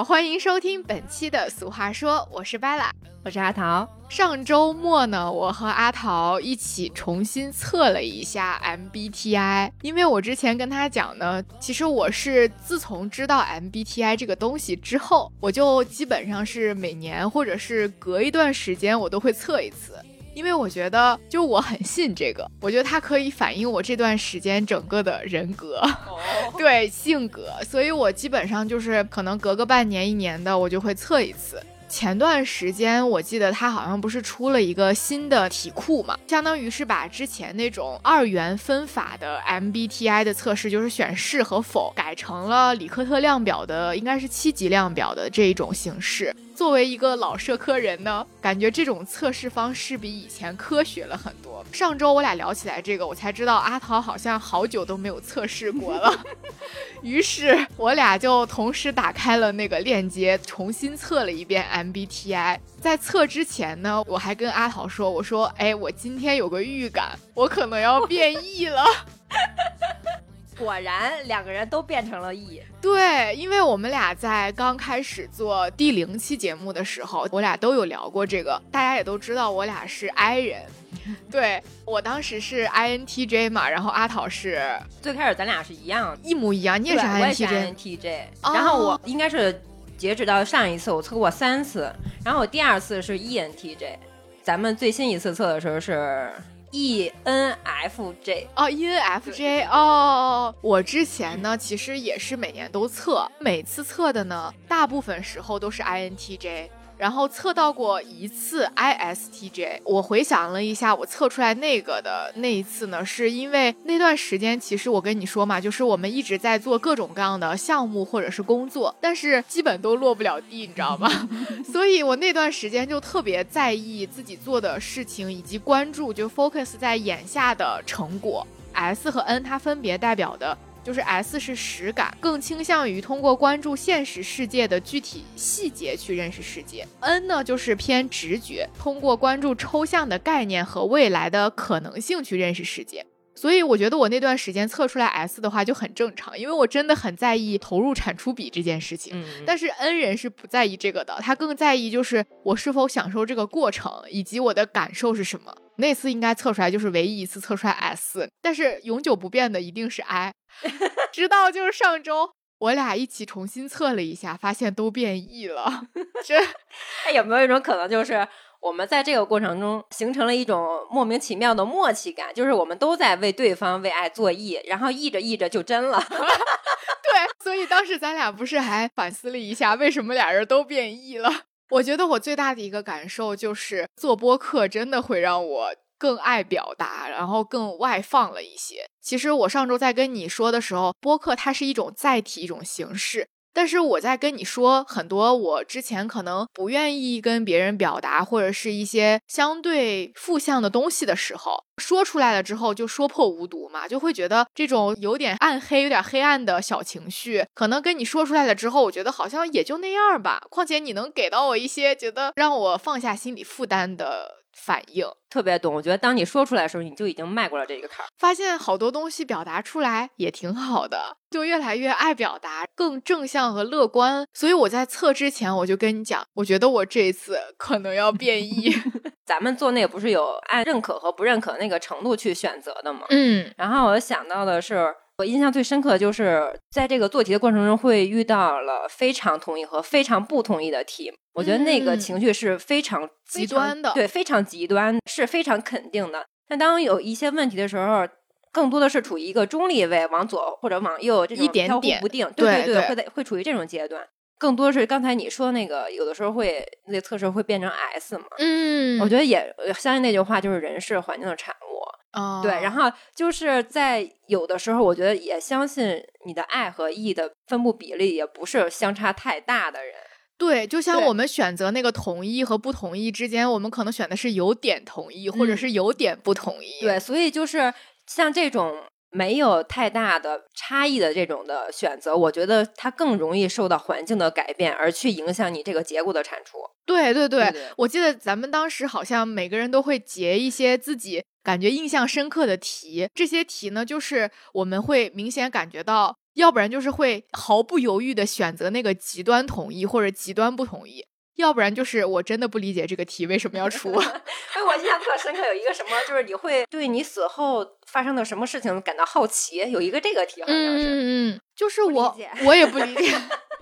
好，欢迎收听本期的《俗话说》，我是 Bella，我是阿桃。上周末呢，我和阿桃一起重新测了一下 MBTI，因为我之前跟他讲呢，其实我是自从知道 MBTI 这个东西之后，我就基本上是每年或者是隔一段时间我都会测一次。因为我觉得，就我很信这个，我觉得它可以反映我这段时间整个的人格，对性格，所以我基本上就是可能隔个半年一年的，我就会测一次。前段时间我记得它好像不是出了一个新的题库嘛，相当于是把之前那种二元分法的 MBTI 的测试，就是选是和否，改成了里克特量表的，应该是七级量表的这一种形式。作为一个老社科人呢，感觉这种测试方式比以前科学了很多。上周我俩聊起来这个，我才知道阿桃好像好久都没有测试过了。于是我俩就同时打开了那个链接，重新测了一遍 MBTI。在测之前呢，我还跟阿桃说：“我说，哎，我今天有个预感，我可能要变异了。”果然，两个人都变成了 E。对，因为我们俩在刚开始做第零期节目的时候，我俩都有聊过这个。大家也都知道，我俩是 I 人。对我当时是 INTJ 嘛，然后阿桃是最开始咱俩是一样，一模一样。你也是 INTJ，然后我应该是截止到上一次我测过三次，然后我第二次是 ENTJ，咱们最新一次测的时候是。E N F J 哦，E N F J 哦，我之前呢其实也是每年都测，每次测的呢大部分时候都是 I N T J。然后测到过一次 ISTJ，我回想了一下，我测出来那个的那一次呢，是因为那段时间，其实我跟你说嘛，就是我们一直在做各种各样的项目或者是工作，但是基本都落不了地，你知道吗？所以我那段时间就特别在意自己做的事情，以及关注就 focus 在眼下的成果。S 和 N 它分别代表的。就是 S 是实感，更倾向于通过关注现实世界的具体细节去认识世界。N 呢就是偏直觉，通过关注抽象的概念和未来的可能性去认识世界。所以我觉得我那段时间测出来 S 的话就很正常，因为我真的很在意投入产出比这件事情。但是 N 人是不在意这个的，他更在意就是我是否享受这个过程，以及我的感受是什么。那次应该测出来就是唯一一次测出来 S，但是永久不变的一定是 I。直到就是上周，我俩一起重新测了一下，发现都变异了。这，哎，有没有一种可能就是？我们在这个过程中形成了一种莫名其妙的默契感，就是我们都在为对方为爱作义，然后译着译着就真了。对，所以当时咱俩不是还反思了一下，为什么俩人都变异了？我觉得我最大的一个感受就是做播客真的会让我更爱表达，然后更外放了一些。其实我上周在跟你说的时候，播客它是一种载体，一种形式。但是我在跟你说很多我之前可能不愿意跟别人表达，或者是一些相对负向的东西的时候，说出来了之后就说破无毒嘛，就会觉得这种有点暗黑、有点黑暗的小情绪，可能跟你说出来了之后，我觉得好像也就那样吧。况且你能给到我一些觉得让我放下心理负担的。反应特别懂，我觉得当你说出来的时候，你就已经迈过了这个坎儿。发现好多东西表达出来也挺好的，就越来越爱表达，更正向和乐观。所以我在测之前，我就跟你讲，我觉得我这一次 可能要变异。咱们做那个不是有按认可和不认可那个程度去选择的吗？嗯，然后我想到的是。我印象最深刻的就是在这个做题的过程中，会遇到了非常同意和非常不同意的题。我觉得那个情绪是非常极端的，对，非常极端，是非常肯定的。但当有一些问题的时候，更多的是处于一个中立位，往左或者往右这种飘忽不定。对对对，会在会处于这种阶段。更多是刚才你说那个，有的时候会那测试会变成 S 嘛？嗯，我觉得也相信那句话，就是人是环境的产物。哦，对，然后就是在有的时候，我觉得也相信你的爱和 E 的分布比例也不是相差太大的人。对，就像我们选择那个同意和不同意之间，我们可能选的是有点同意，或者是有点不同意。对，所以就是像这种没有太大的差异的这种的选择，我觉得它更容易受到环境的改变而去影响你这个结果的产出。对对对，我记得咱们当时好像每个人都会结一些自己。感觉印象深刻的题，这些题呢，就是我们会明显感觉到要不然就是会毫不犹豫的选择那个极端同意或者极端不同意。要不然就是我真的不理解这个题为什么要出。哎，我印象特深刻，有一个什么，就是你会对你死后发生的什么事情感到好奇。有一个这个题好像是，嗯嗯，就是我我也不理解。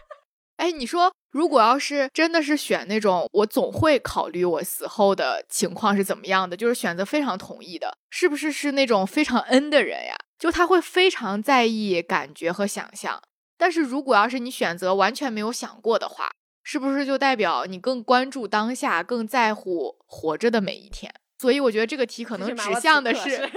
哎，你说如果要是真的是选那种，我总会考虑我死后的情况是怎么样的，就是选择非常同意的，是不是是那种非常 N 的人呀？就他会非常在意感觉和想象。但是如果要是你选择完全没有想过的话，是不是就代表你更关注当下，更在乎活着的每一天？所以我觉得这个题可能指向的是，对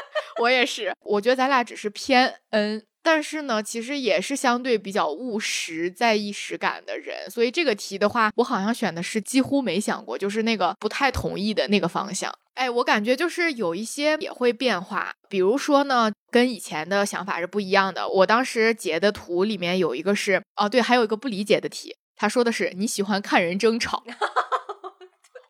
我也是。我觉得咱俩只是偏 N，但是呢，其实也是相对比较务实、在意实感的人。所以这个题的话，我好像选的是几乎没想过，就是那个不太同意的那个方向。哎，我感觉就是有一些也会变化，比如说呢，跟以前的想法是不一样的。我当时截的图里面有一个是，哦，对，还有一个不理解的题。他说的是你喜欢看人争吵，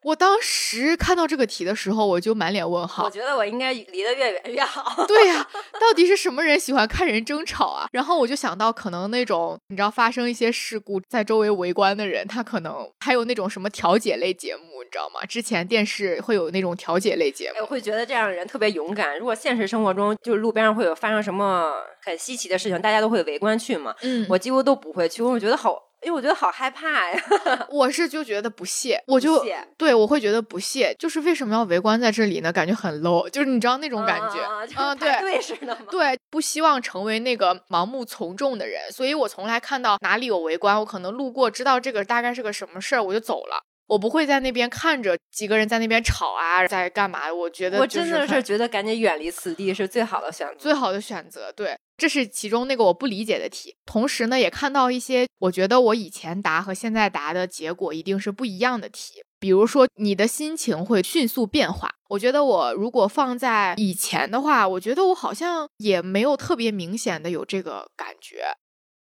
我当时看到这个题的时候，我就满脸问号。我觉得我应该离得越远越好。对呀，到底是什么人喜欢看人争吵啊？然后我就想到，可能那种你知道发生一些事故，在周围围观的人，他可能还有那种什么调解类节目，你知道吗？之前电视会有那种调解类节目，我会觉得这样的人特别勇敢。如果现实生活中就是路边上会有发生什么很稀奇的事情，大家都会围观去嘛？嗯，我几乎都不会去，我觉得好。因为我觉得好害怕呀，我是就觉得不屑，我就对我会觉得不屑，就是为什么要围观在这里呢？感觉很 low，就是你知道那种感觉嗯，对，对似的，对，不希望成为那个盲目从众的人，所以我从来看到哪里有围观，我可能路过，知道这个大概是个什么事儿，我就走了。我不会在那边看着几个人在那边吵啊，在干嘛？我觉得我真的是觉得赶紧远离此地是最好的选择，最好的选择。对，这是其中那个我不理解的题。同时呢，也看到一些我觉得我以前答和现在答的结果一定是不一样的题。比如说，你的心情会迅速变化。我觉得我如果放在以前的话，我觉得我好像也没有特别明显的有这个感觉。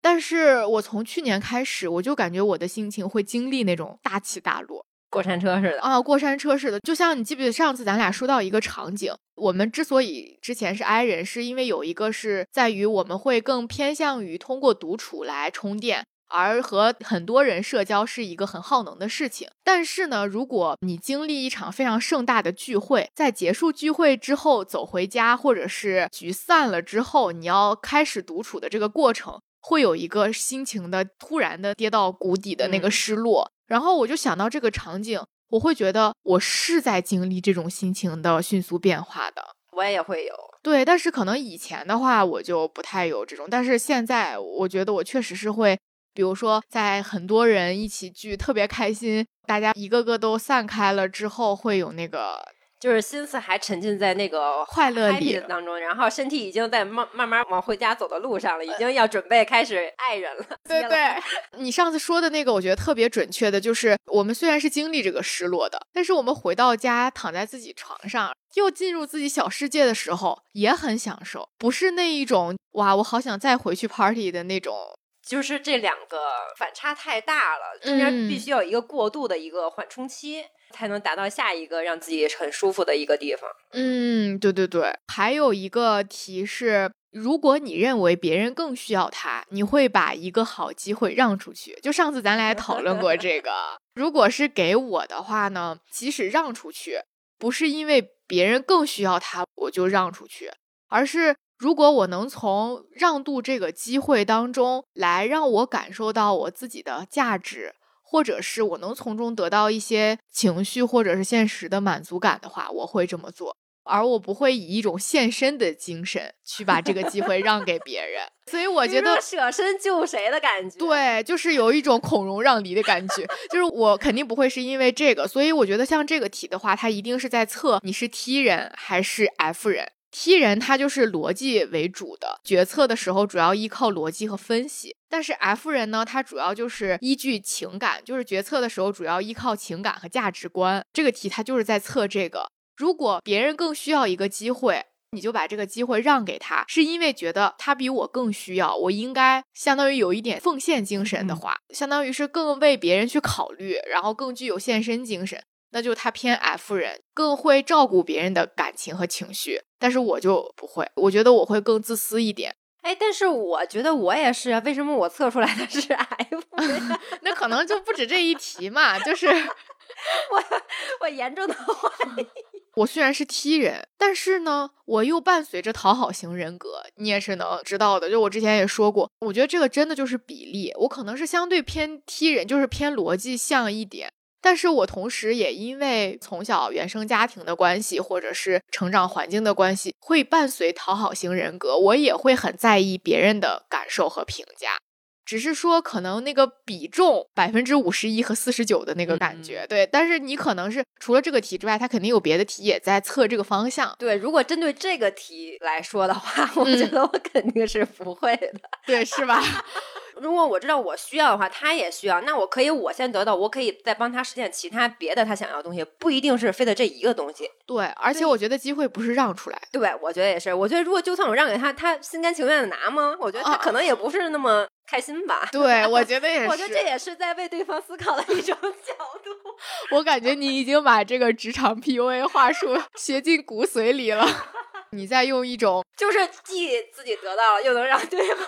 但是我从去年开始，我就感觉我的心情会经历那种大起大落，过山车似的啊，过山车似的。就像你记不记得上次咱俩说到一个场景，我们之所以之前是 I 人，是因为有一个是在于我们会更偏向于通过独处来充电，而和很多人社交是一个很耗能的事情。但是呢，如果你经历一场非常盛大的聚会，在结束聚会之后走回家，或者是局散了之后，你要开始独处的这个过程。会有一个心情的突然的跌到谷底的那个失落，然后我就想到这个场景，我会觉得我是在经历这种心情的迅速变化的。我也会有，对，但是可能以前的话我就不太有这种，但是现在我觉得我确实是会，比如说在很多人一起聚特别开心，大家一个个都散开了之后，会有那个。就是心思还沉浸在那个快乐里当中，然后身体已经在慢慢慢往回家走的路上了，已经要准备开始爱人了。对对，你上次说的那个，我觉得特别准确的，就是我们虽然是经历这个失落的，但是我们回到家躺在自己床上，又进入自己小世界的时候，也很享受，不是那一种哇，我好想再回去 party 的那种。就是这两个反差太大了，中间必须有一个过渡的一个缓冲期。才能达到下一个让自己很舒服的一个地方。嗯，对对对，还有一个题是，如果你认为别人更需要他，你会把一个好机会让出去。就上次咱俩也讨论过这个。如果是给我的话呢，即使让出去，不是因为别人更需要他我就让出去，而是如果我能从让渡这个机会当中来让我感受到我自己的价值。或者是我能从中得到一些情绪或者是现实的满足感的话，我会这么做，而我不会以一种献身的精神去把这个机会让给别人。所以我觉得舍身救谁的感觉，对，就是有一种孔融让梨的感觉。就是我肯定不会是因为这个，所以我觉得像这个题的话，它一定是在测你是 T 人还是 F 人。T 人他就是逻辑为主的，决策的时候主要依靠逻辑和分析；但是 F 人呢，他主要就是依据情感，就是决策的时候主要依靠情感和价值观。这个题他就是在测这个。如果别人更需要一个机会，你就把这个机会让给他，是因为觉得他比我更需要，我应该相当于有一点奉献精神的话，相当于是更为别人去考虑，然后更具有献身精神。那就他偏 F 人，更会照顾别人的感情和情绪，但是我就不会，我觉得我会更自私一点。哎，但是我觉得我也是啊，为什么我测出来的是 F？那可能就不止这一题嘛，就是 我我严重的怀疑。我虽然是 T 人，但是呢，我又伴随着讨好型人格，你也是能知道的。就我之前也说过，我觉得这个真的就是比例，我可能是相对偏 T 人，就是偏逻辑像一点。但是我同时也因为从小原生家庭的关系，或者是成长环境的关系，会伴随讨好型人格，我也会很在意别人的感受和评价。只是说，可能那个比重百分之五十一和四十九的那个感觉，对。但是你可能是除了这个题之外，它肯定有别的题也在测这个方向。对，如果针对这个题来说的话，我觉得我肯定是不会的。对，是吧？如果我知道我需要的话，他也需要，那我可以我先得到，我可以再帮他实现其他别的他想要的东西，不一定是非得这一个东西。对，而且我觉得机会不是让出来。对，我觉得也是。我觉得如果就算我让给他，他心甘情愿的拿吗？我觉得他可能也不是那么。开心吧？对，我觉得也是。我觉得这也是在为对方思考的一种角度。我感觉你已经把这个职场 PUA 话术学进骨髓里了。你在用一种，就是既自己得到了，又能让对方，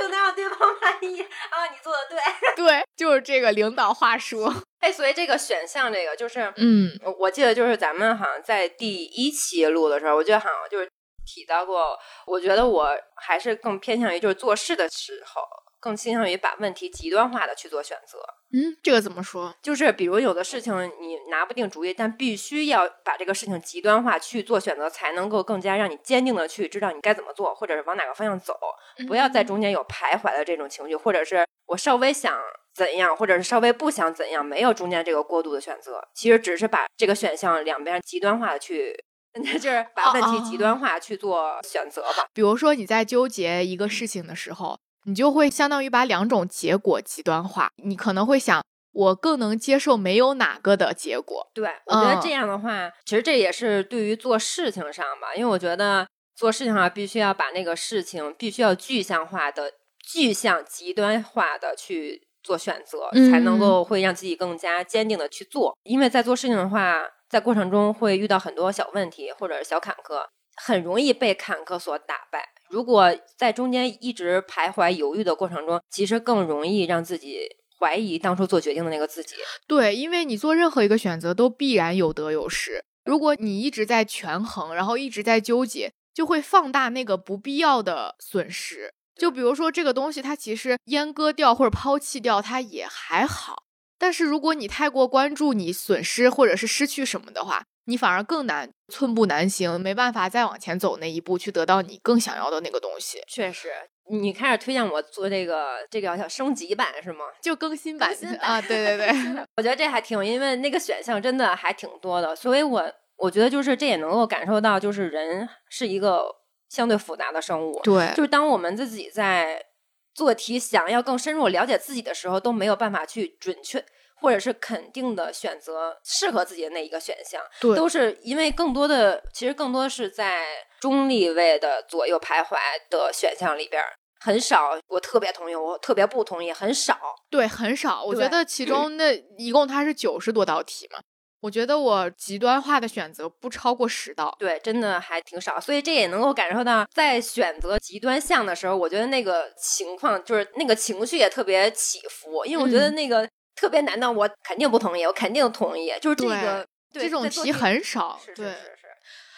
又能让对方满意啊！你做的对，对，就是这个领导话术。哎，所以这个选项，这个就是，嗯，我记得就是咱们好像在第一期录的时候，我觉得好像就是提到过。我觉得我还是更偏向于就是做事的时候。更倾向于把问题极端化的去做选择。嗯，这个怎么说？就是比如有的事情你拿不定主意，但必须要把这个事情极端化去做选择，才能够更加让你坚定的去知道你该怎么做，或者是往哪个方向走。不要在中间有徘徊的这种情绪，或者是我稍微想怎样，或者是稍微不想怎样，没有中间这个过渡的选择。其实只是把这个选项两边极端化的去，就是把问题极端化去做选择吧。比如说你在纠结一个事情的时候。你就会相当于把两种结果极端化，你可能会想，我更能接受没有哪个的结果。对，我觉得这样的话，其实这也是对于做事情上吧，因为我觉得做事情上必须要把那个事情必须要具象化的、具象极端化的去做选择，才能够会让自己更加坚定的去做。因为在做事情的话，在过程中会遇到很多小问题或者小坎坷，很容易被坎坷所打败。如果在中间一直徘徊犹豫的过程中，其实更容易让自己怀疑当初做决定的那个自己。对，因为你做任何一个选择都必然有得有失。如果你一直在权衡，然后一直在纠结，就会放大那个不必要的损失。就比如说这个东西，它其实阉割掉或者抛弃掉，它也还好。但是如果你太过关注你损失或者是失去什么的话，你反而更难寸步难行，没办法再往前走那一步，去得到你更想要的那个东西。确实，你开始推荐我做这个，这个叫升级版是吗？就更新版 啊，对对对，我觉得这还挺，因为那个选项真的还挺多的，所以我我觉得就是这也能够感受到，就是人是一个相对复杂的生物。对，就是当我们自己在做题，想要更深入了解自己的时候，都没有办法去准确。或者是肯定的选择适合自己的那一个选项，对，都是因为更多的其实更多是在中立位的左右徘徊的选项里边，很少我特别同意，我特别不同意，很少，对，很少。我觉得其中 那一共它是九十多道题嘛，我觉得我极端化的选择不超过十道，对，真的还挺少。所以这也能够感受到，在选择极端项的时候，我觉得那个情况就是那个情绪也特别起伏，因为我觉得那个。特别难的，我肯定不同意，我肯定同意。就是这个这种题很少，对，是是是。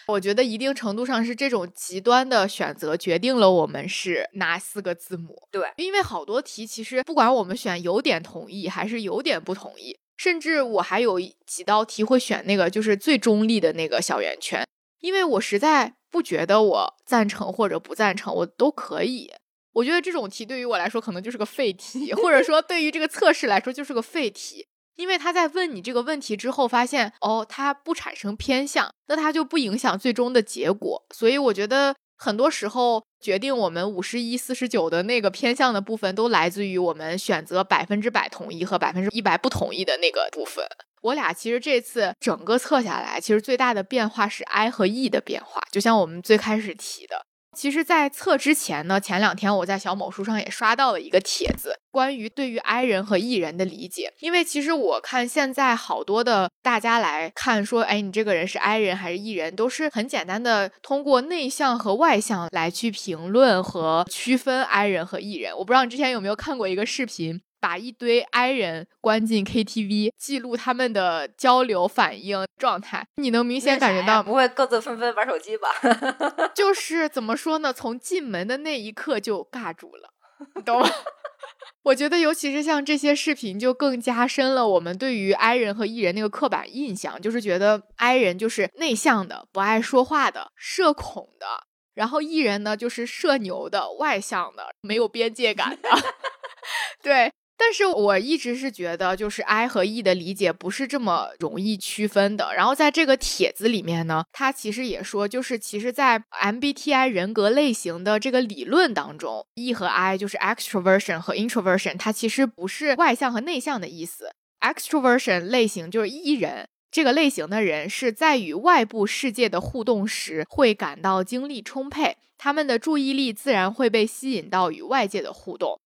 我觉得一定程度上是这种极端的选择决定了我们是哪四个字母。对，因为好多题其实不管我们选有点同意还是有点不同意，甚至我还有几道题会选那个就是最中立的那个小圆圈，因为我实在不觉得我赞成或者不赞成，我都可以。我觉得这种题对于我来说可能就是个废题，或者说对于这个测试来说就是个废题，因为他在问你这个问题之后，发现哦，它不产生偏向，那它就不影响最终的结果。所以我觉得很多时候决定我们五十一、四十九的那个偏向的部分，都来自于我们选择百分之百同意和百分之一百不同意的那个部分。我俩其实这次整个测下来，其实最大的变化是 I 和 E 的变化，就像我们最开始提的。其实，在测之前呢，前两天我在小某书上也刷到了一个帖子，关于对于 I 人和 E 人的理解。因为其实我看现在好多的大家来看说，哎，你这个人是 I 人还是 E 人，都是很简单的通过内向和外向来去评论和区分 I 人和 E 人。我不知道你之前有没有看过一个视频。把一堆 I 人关进 KTV，记录他们的交流反应状态，你能明显感觉到不会各自纷纷玩手机吧？就是怎么说呢？从进门的那一刻就尬住了，你懂吗？我觉得，尤其是像这些视频，就更加深了我们对于 I 人和 E 人那个刻板印象，就是觉得 I 人就是内向的、不爱说话的、社恐的，然后 E 人呢就是社牛的、外向的、没有边界感的，对。但是我一直是觉得，就是 I 和 E 的理解不是这么容易区分的。然后在这个帖子里面呢，他其实也说，就是其实，在 MBTI 人格类型的这个理论当中，E 和 I 就是 extroversion 和 introversion，它其实不是外向和内向的意思。extroversion 类型就是 E 人这个类型的人是在与外部世界的互动时会感到精力充沛，他们的注意力自然会被吸引到与外界的互动。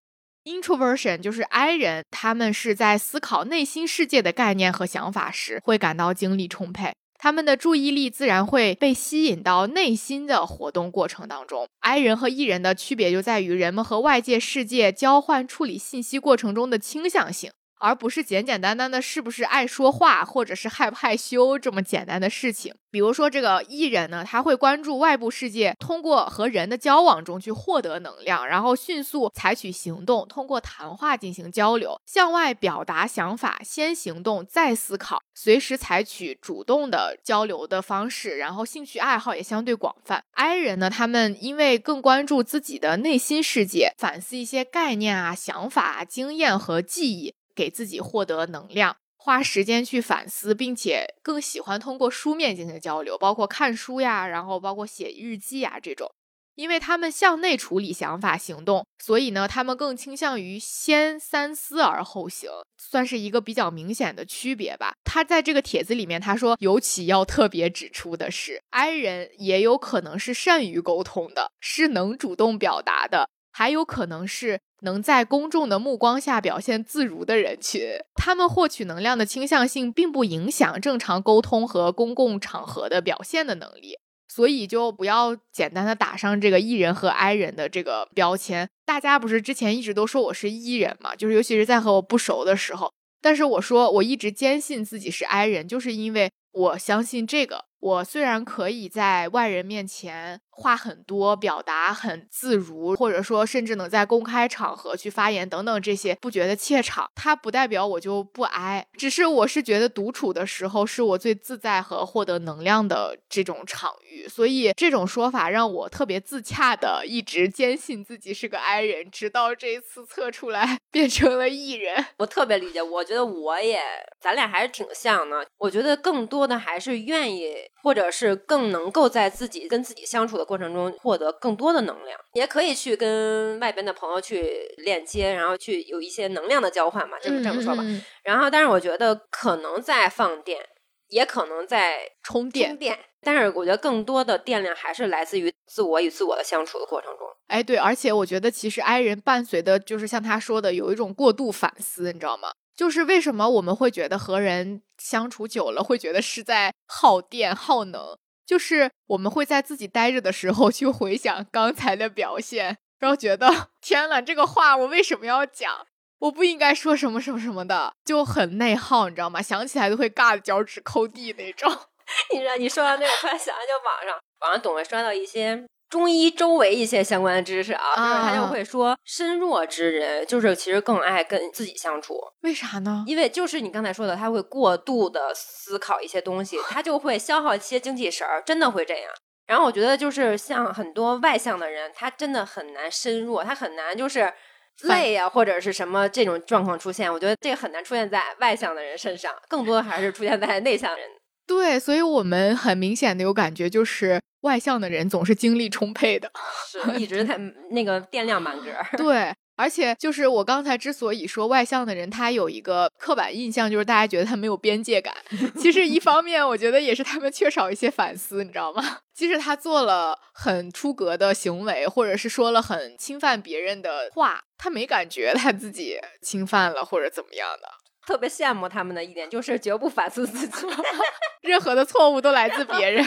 Introversion 就是 I 人，他们是在思考内心世界的概念和想法时会感到精力充沛，他们的注意力自然会被吸引到内心的活动过程当中。I 人和 E 人的区别就在于人们和外界世界交换处理信息过程中的倾向性。而不是简简单单的是不是爱说话，或者是害不害羞这么简单的事情。比如说，这个艺人呢，他会关注外部世界，通过和人的交往中去获得能量，然后迅速采取行动，通过谈话进行交流，向外表达想法，先行动再思考，随时采取主动的交流的方式，然后兴趣爱好也相对广泛。I 人呢，他们因为更关注自己的内心世界，反思一些概念啊、想法啊、经验和记忆。给自己获得能量，花时间去反思，并且更喜欢通过书面进行交流，包括看书呀，然后包括写日记啊这种。因为他们向内处理想法、行动，所以呢，他们更倾向于先三思而后行，算是一个比较明显的区别吧。他在这个帖子里面他说，尤其要特别指出的是，I 人也有可能是善于沟通的，是能主动表达的，还有可能是。能在公众的目光下表现自如的人群，他们获取能量的倾向性并不影响正常沟通和公共场合的表现的能力，所以就不要简单的打上这个 E 人和 I 人的这个标签。大家不是之前一直都说我是 E 人嘛，就是尤其是在和我不熟的时候，但是我说我一直坚信自己是 I 人，就是因为我相信这个。我虽然可以在外人面前话很多，表达很自如，或者说甚至能在公开场合去发言等等这些，不觉得怯场，它不代表我就不挨，只是我是觉得独处的时候是我最自在和获得能量的这种场域，所以这种说法让我特别自洽的一直坚信自己是个 I 人，直到这一次测出来 变成了 E 人。我特别理解，我觉得我也，咱俩还是挺像的。我觉得更多的还是愿意。或者是更能够在自己跟自己相处的过程中获得更多的能量，也可以去跟外边的朋友去链接，然后去有一些能量的交换嘛，这么这么说吧。然后，但是我觉得可能在放电，也可能在充电。充电，但是我觉得更多的电量还是来自于自我与自我的相处的过程中。哎，对，而且我觉得其实 I 人伴随的就是像他说的，有一种过度反思，你知道吗？就是为什么我们会觉得和人相处久了会觉得是在耗电耗能？就是我们会在自己待着的时候去回想刚才的表现，然后觉得 天呐，这个话我为什么要讲？我不应该说什么什么什么的，就很内耗，你知道吗？想起来都会尬的脚趾抠地那种。你知道，你说到那个，突然想到就网上网上总会刷到一些。中医周围一些相关的知识啊，就是他就会说，身弱之人就是其实更爱跟自己相处。为啥呢？因为就是你刚才说的，他会过度的思考一些东西，他就会消耗一些精气神儿，真的会这样。然后我觉得就是像很多外向的人，他真的很难身弱，他很难就是累呀或者是什么这种状况出现。我觉得这个很难出现在外向的人身上，更多的还是出现在内向人。对，所以我们很明显的有感觉就是。外向的人总是精力充沛的，是一直在那个电量满格。对，而且就是我刚才之所以说外向的人，他有一个刻板印象，就是大家觉得他没有边界感。其实一方面，我觉得也是他们缺少一些反思，你知道吗？即使他做了很出格的行为，或者是说了很侵犯别人的话，他没感觉他自己侵犯了或者怎么样的。特别羡慕他们的一点就是绝不反思自己，任何的错误都来自别人，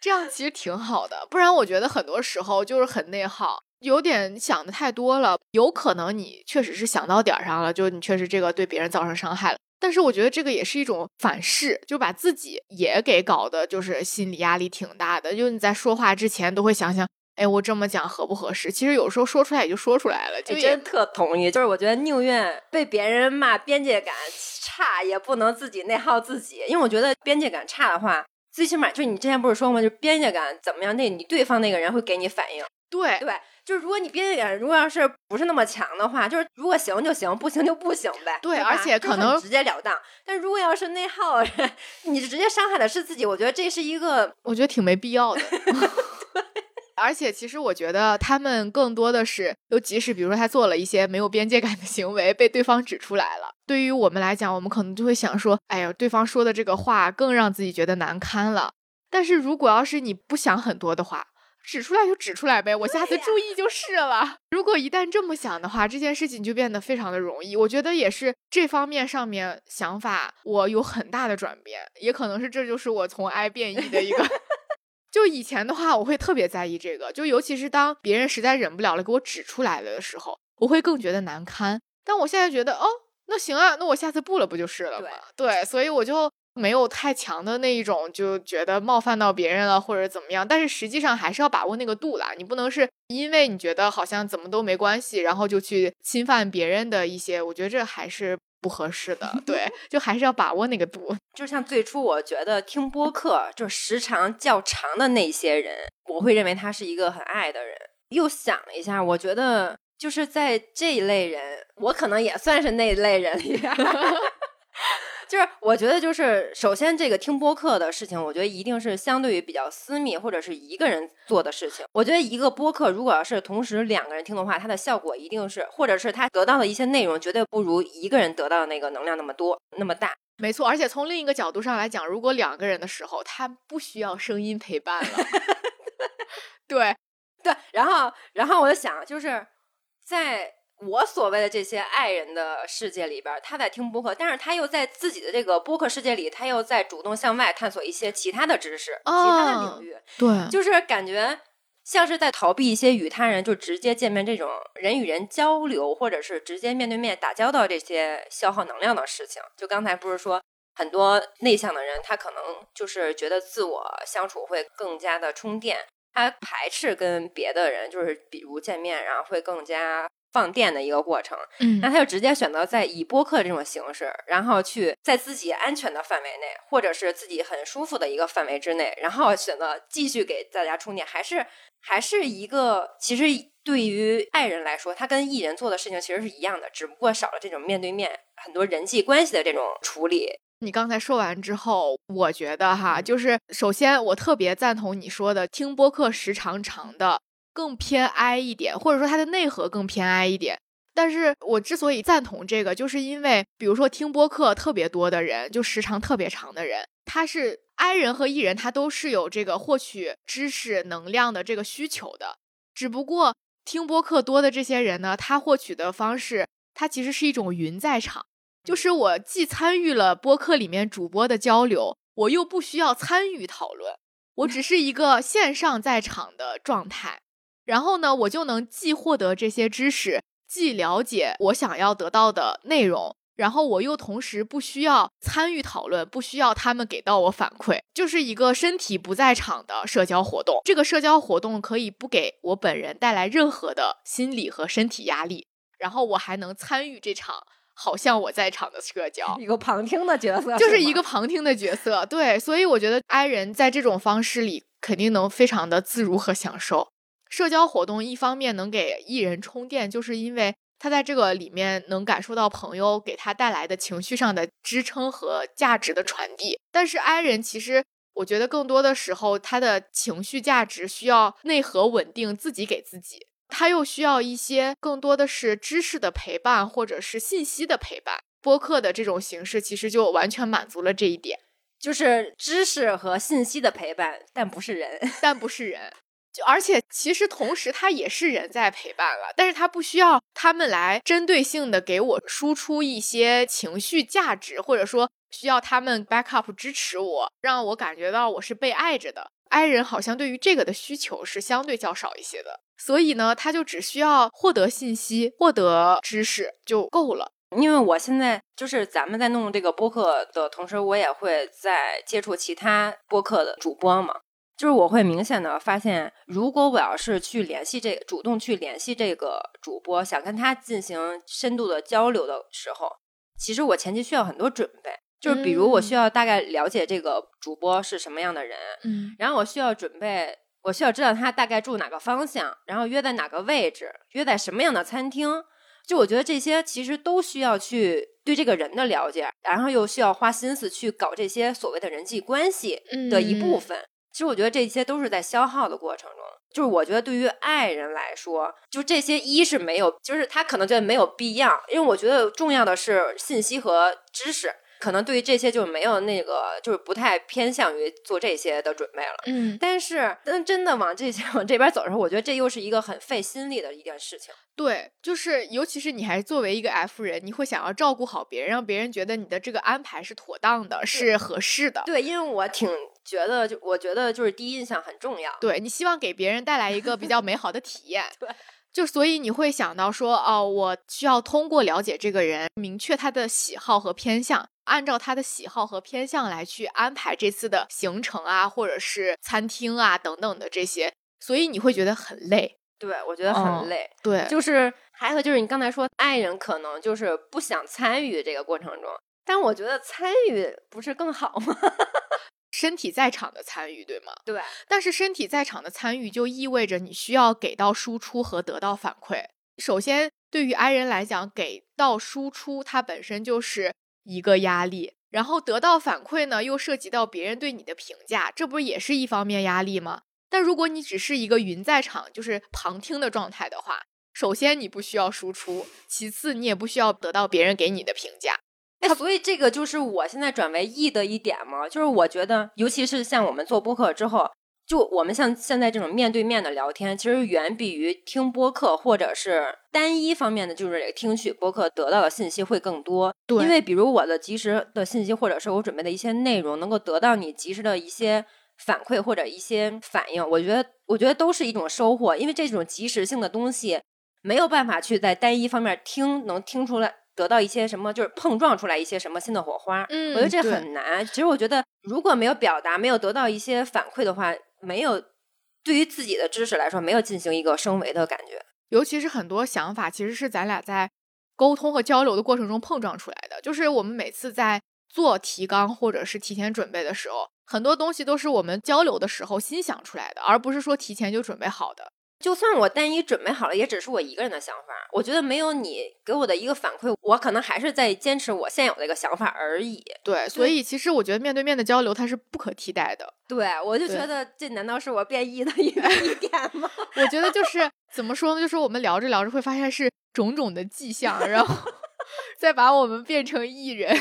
这样其实挺好的。不然我觉得很多时候就是很内耗。有点想的太多了，有可能你确实是想到点儿上了，就你确实这个对别人造成伤害了。但是我觉得这个也是一种反噬，就把自己也给搞的，就是心理压力挺大的。就你在说话之前都会想想，哎，我这么讲合不合适？其实有时候说出来也就说出来了。就真特同意，就是我觉得宁愿被别人骂边界感差，也不能自己内耗自己，因为我觉得边界感差的话，最起码就是你之前不是说吗？就边界感怎么样？那你对方那个人会给你反应。对对。就是如果你边界感如果要是不是那么强的话，就是如果行就行，不行就不行呗。对，而且可能直截了当。但如果要是内耗，你直接伤害的是自己，我觉得这是一个，我觉得挺没必要的。而且其实我觉得他们更多的是，就即使比如说他做了一些没有边界感的行为，被对方指出来了，对于我们来讲，我们可能就会想说，哎呀，对方说的这个话更让自己觉得难堪了。但是如果要是你不想很多的话。指出来就指出来呗，我下次注意就是了。如果一旦这么想的话，这件事情就变得非常的容易。我觉得也是这方面上面想法，我有很大的转变，也可能是这就是我从 I 变 E 的一个。就以前的话，我会特别在意这个，就尤其是当别人实在忍不了了给我指出来了的时候，我会更觉得难堪。但我现在觉得，哦，那行啊，那我下次不了不就是了吗？对，所以我就。没有太强的那一种，就觉得冒犯到别人了或者怎么样，但是实际上还是要把握那个度啦。你不能是因为你觉得好像怎么都没关系，然后就去侵犯别人的一些，我觉得这还是不合适的。对，就还是要把握那个度。就像最初我觉得听播客就时长较长的那些人，我会认为他是一个很爱的人。又想了一下，我觉得就是在这一类人，我可能也算是那一类人里边。就是我觉得，就是首先这个听播客的事情，我觉得一定是相对于比较私密或者是一个人做的事情。我觉得一个播客如果要是同时两个人听的话，它的效果一定是，或者是他得到的一些内容绝对不如一个人得到的那个能量那么多那么大。没错，而且从另一个角度上来讲，如果两个人的时候，他不需要声音陪伴了。对对，然后然后我就想，就是在。我所谓的这些爱人的世界里边，他在听播客，但是他又在自己的这个播客世界里，他又在主动向外探索一些其他的知识、其他的领域。对，就是感觉像是在逃避一些与他人就直接见面这种人与人交流，或者是直接面对面打交道这些消耗能量的事情。就刚才不是说很多内向的人，他可能就是觉得自我相处会更加的充电，他排斥跟别的人就是比如见面，然后会更加。放电的一个过程，嗯，那他就直接选择在以播客这种形式，然后去在自己安全的范围内，或者是自己很舒服的一个范围之内，然后选择继续给大家充电，还是还是一个，其实对于爱人来说，他跟艺人做的事情其实是一样的，只不过少了这种面对面很多人际关系的这种处理。你刚才说完之后，我觉得哈，就是首先我特别赞同你说的，听播客时长长的。更偏 I 一点，或者说它的内核更偏 I 一点。但是我之所以赞同这个，就是因为比如说听播客特别多的人，就时长特别长的人，他是 I 人和 E 人，他都是有这个获取知识能量的这个需求的。只不过听播客多的这些人呢，他获取的方式，他其实是一种云在场，就是我既参与了播客里面主播的交流，我又不需要参与讨论，我只是一个线上在场的状态。然后呢，我就能既获得这些知识，既了解我想要得到的内容，然后我又同时不需要参与讨论，不需要他们给到我反馈，就是一个身体不在场的社交活动。这个社交活动可以不给我本人带来任何的心理和身体压力，然后我还能参与这场好像我在场的社交，一个旁听的角色，就是一个旁听的角色。对，所以我觉得 I 人在这种方式里肯定能非常的自如和享受。社交活动一方面能给艺人充电，就是因为他在这个里面能感受到朋友给他带来的情绪上的支撑和价值的传递。但是 I 人其实，我觉得更多的时候他的情绪价值需要内核稳定，自己给自己。他又需要一些更多的是知识的陪伴，或者是信息的陪伴。播客的这种形式其实就完全满足了这一点，就是知识和信息的陪伴，但不是人，但不是人。就而且其实同时他也是人在陪伴了，但是他不需要他们来针对性的给我输出一些情绪价值，或者说需要他们 back up 支持我，让我感觉到我是被爱着的。爱人好像对于这个的需求是相对较少一些的，所以呢，他就只需要获得信息、获得知识就够了。因为我现在就是咱们在弄这个播客的同时，我也会在接触其他播客的主播嘛。就是我会明显的发现，如果我要是去联系这主动去联系这个主播，想跟他进行深度的交流的时候，其实我前期需要很多准备。就是比如我需要大概了解这个主播是什么样的人，嗯，然后我需要准备，我需要知道他大概住哪个方向，然后约在哪个位置，约在什么样的餐厅。就我觉得这些其实都需要去对这个人的了解，然后又需要花心思去搞这些所谓的人际关系的一部分。其实我觉得这些都是在消耗的过程中，就是我觉得对于爱人来说，就这些一是没有，就是他可能觉得没有必要，因为我觉得重要的是信息和知识，可能对于这些就没有那个，就是不太偏向于做这些的准备了。嗯，但是但真的往这些往这边走的时候，我觉得这又是一个很费心力的一件事情。对，就是尤其是你还作为一个 F 人，你会想要照顾好别人，让别人觉得你的这个安排是妥当的，是合适的。对，因为我挺觉得，就我觉得就是第一印象很重要。对你希望给别人带来一个比较美好的体验。对，就所以你会想到说，哦，我需要通过了解这个人，明确他的喜好和偏向，按照他的喜好和偏向来去安排这次的行程啊，或者是餐厅啊等等的这些，所以你会觉得很累。对，我觉得很累。对，就是还有就是你刚才说，爱人可能就是不想参与这个过程中，但我觉得参与不是更好吗？身体在场的参与，对吗？对。但是身体在场的参与就意味着你需要给到输出和得到反馈。首先，对于 I 人来讲，给到输出它本身就是一个压力，然后得到反馈呢，又涉及到别人对你的评价，这不也是一方面压力吗？但如果你只是一个云在场，就是旁听的状态的话，首先你不需要输出，其次你也不需要得到别人给你的评价。哎，所以这个就是我现在转为 E 的一点嘛，就是我觉得，尤其是像我们做播客之后，就我们像现在这种面对面的聊天，其实远比于听播客或者是单一方面的，就是听取播客得到的信息会更多。对，因为比如我的及时的信息，或者是我准备的一些内容，能够得到你及时的一些反馈或者一些反应，我觉得，我觉得都是一种收获。因为这种及时性的东西，没有办法去在单一方面听能听出来。得到一些什么，就是碰撞出来一些什么新的火花。嗯，我觉得这很难。其实我觉得，如果没有表达，没有得到一些反馈的话，没有对于自己的知识来说，没有进行一个升维的感觉。尤其是很多想法，其实是咱俩在沟通和交流的过程中碰撞出来的。就是我们每次在做提纲或者是提前准备的时候，很多东西都是我们交流的时候心想出来的，而不是说提前就准备好的。就算我单一准备好了，也只是我一个人的想法。我觉得没有你给我的一个反馈，我可能还是在坚持我现有的一个想法而已。对，所以其实我觉得面对面的交流它是不可替代的。对，我就觉得这难道是我变异的一个 一点吗？我觉得就是怎么说呢？就是我们聊着聊着会发现是种种的迹象，然后 再把我们变成艺人。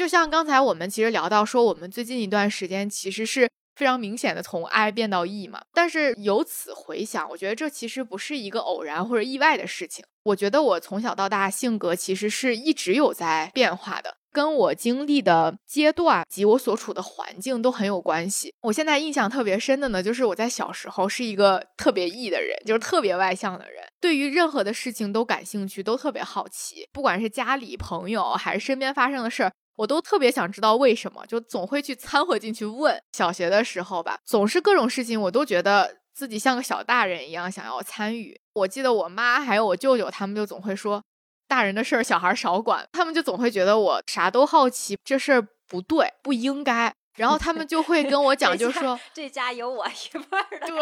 就像刚才我们其实聊到说，我们最近一段时间其实是非常明显的从 I 变到 E 嘛。但是由此回想，我觉得这其实不是一个偶然或者意外的事情。我觉得我从小到大性格其实是一直有在变化的，跟我经历的阶段及我所处的环境都很有关系。我现在印象特别深的呢，就是我在小时候是一个特别 E 的人，就是特别外向的人，对于任何的事情都感兴趣，都特别好奇，不管是家里朋友还是身边发生的事儿。我都特别想知道为什么，就总会去掺和进去问。小学的时候吧，总是各种事情，我都觉得自己像个小大人一样想要参与。我记得我妈还有我舅舅他们就总会说，大人的事儿小孩少管。他们就总会觉得我啥都好奇，这事儿不对，不应该。然后他们就会跟我讲，就说这家有我一半儿。对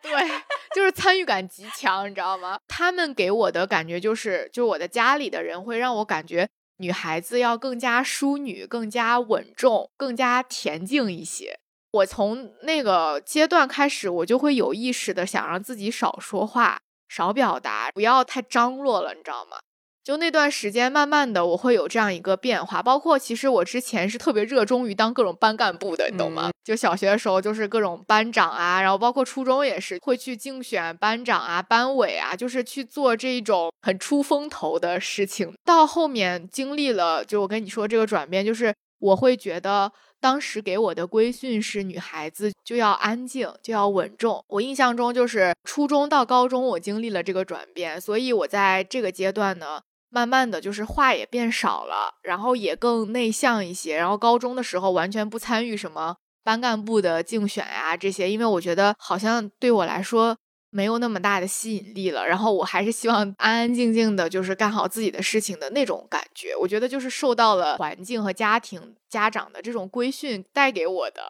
对，就是参与感极强，你知道吗？他们给我的感觉就是，就我的家里的人会让我感觉。女孩子要更加淑女、更加稳重、更加恬静一些。我从那个阶段开始，我就会有意识的想让自己少说话、少表达，不要太张罗了，你知道吗？就那段时间，慢慢的我会有这样一个变化。包括其实我之前是特别热衷于当各种班干部的，你懂吗？就小学的时候就是各种班长啊，然后包括初中也是会去竞选班长啊、班委啊，就是去做这种很出风头的事情。到后面经历了，就我跟你说这个转变，就是我会觉得。当时给我的规训是女孩子就要安静，就要稳重。我印象中就是初中到高中，我经历了这个转变，所以我在这个阶段呢，慢慢的就是话也变少了，然后也更内向一些。然后高中的时候完全不参与什么班干部的竞选呀这些，因为我觉得好像对我来说。没有那么大的吸引力了，然后我还是希望安安静静的，就是干好自己的事情的那种感觉。我觉得就是受到了环境和家庭、家长的这种规训带给我的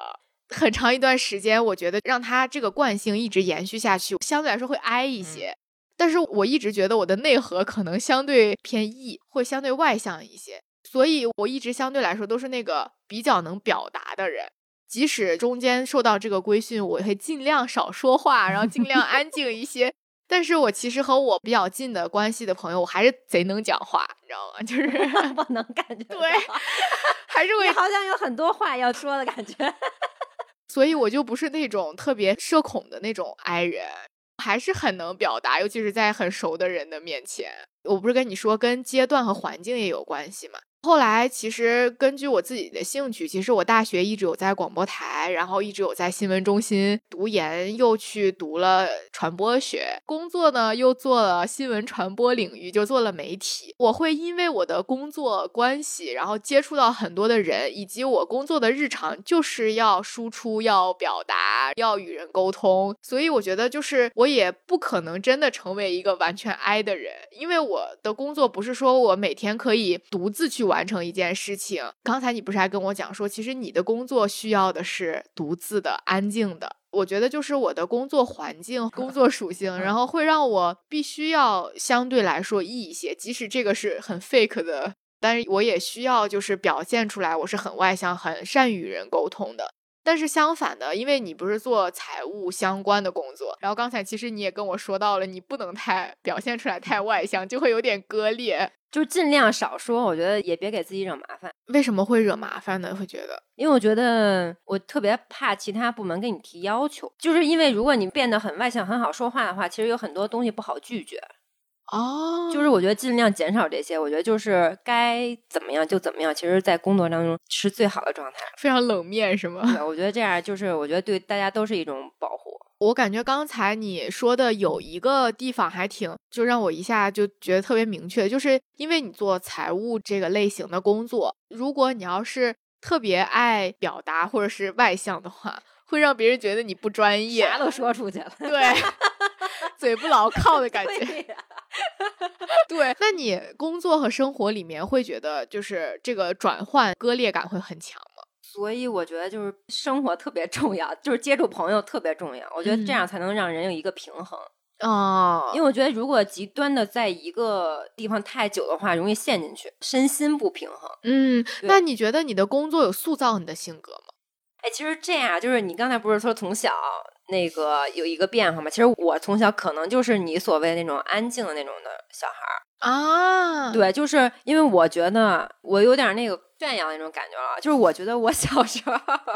很长一段时间，我觉得让他这个惯性一直延续下去，相对来说会挨一些。但是我一直觉得我的内核可能相对偏 E，会相对外向一些，所以我一直相对来说都是那个比较能表达的人。即使中间受到这个规训，我会尽量少说话，然后尽量安静一些。但是我其实和我比较近的关系的朋友，我还是贼能讲话，你知道吗？就是 我能感觉对，还是会好像有很多话要说的感觉。所以我就不是那种特别社恐的那种 I 人，还是很能表达，尤其是在很熟的人的面前。我不是跟你说，跟阶段和环境也有关系吗？后来，其实根据我自己的兴趣，其实我大学一直有在广播台，然后一直有在新闻中心读研，又去读了传播学。工作呢，又做了新闻传播领域，就做了媒体。我会因为我的工作关系，然后接触到很多的人，以及我工作的日常就是要输出、要表达、要与人沟通。所以我觉得，就是我也不可能真的成为一个完全 I 的人，因为我的工作不是说我每天可以独自去。完成一件事情，刚才你不是还跟我讲说，其实你的工作需要的是独自的、安静的。我觉得就是我的工作环境、工作属性，然后会让我必须要相对来说 E 一些，即使这个是很 fake 的，但是我也需要就是表现出来我是很外向、很善与人沟通的。但是相反的，因为你不是做财务相关的工作，然后刚才其实你也跟我说到了，你不能太表现出来太外向，就会有点割裂。就尽量少说，我觉得也别给自己惹麻烦。为什么会惹麻烦呢？会觉得，因为我觉得我特别怕其他部门给你提要求，就是因为如果你变得很外向、很好说话的话，其实有很多东西不好拒绝。哦，就是我觉得尽量减少这些，我觉得就是该怎么样就怎么样。其实，在工作当中是最好的状态，非常冷面是吗？对，我觉得这样就是，我觉得对大家都是一种保护。我感觉刚才你说的有一个地方还挺，就让我一下就觉得特别明确，就是因为你做财务这个类型的工作，如果你要是特别爱表达或者是外向的话，会让别人觉得你不专业，啥都说出去了，对，嘴不牢靠的感觉。对，那你工作和生活里面会觉得就是这个转换割裂感会很强吗？所以我觉得就是生活特别重要，就是接触朋友特别重要。我觉得这样才能让人有一个平衡哦。因为我觉得如果极端的在一个地方太久的话，容易陷进去，身心不平衡。嗯，那你觉得你的工作有塑造你的性格吗？哎，其实这样，就是你刚才不是说从小那个有一个变化嘛？其实我从小可能就是你所谓那种安静的那种的小孩儿。啊，对，就是因为我觉得我有点那个炫耀那种感觉了，就是我觉得我小时候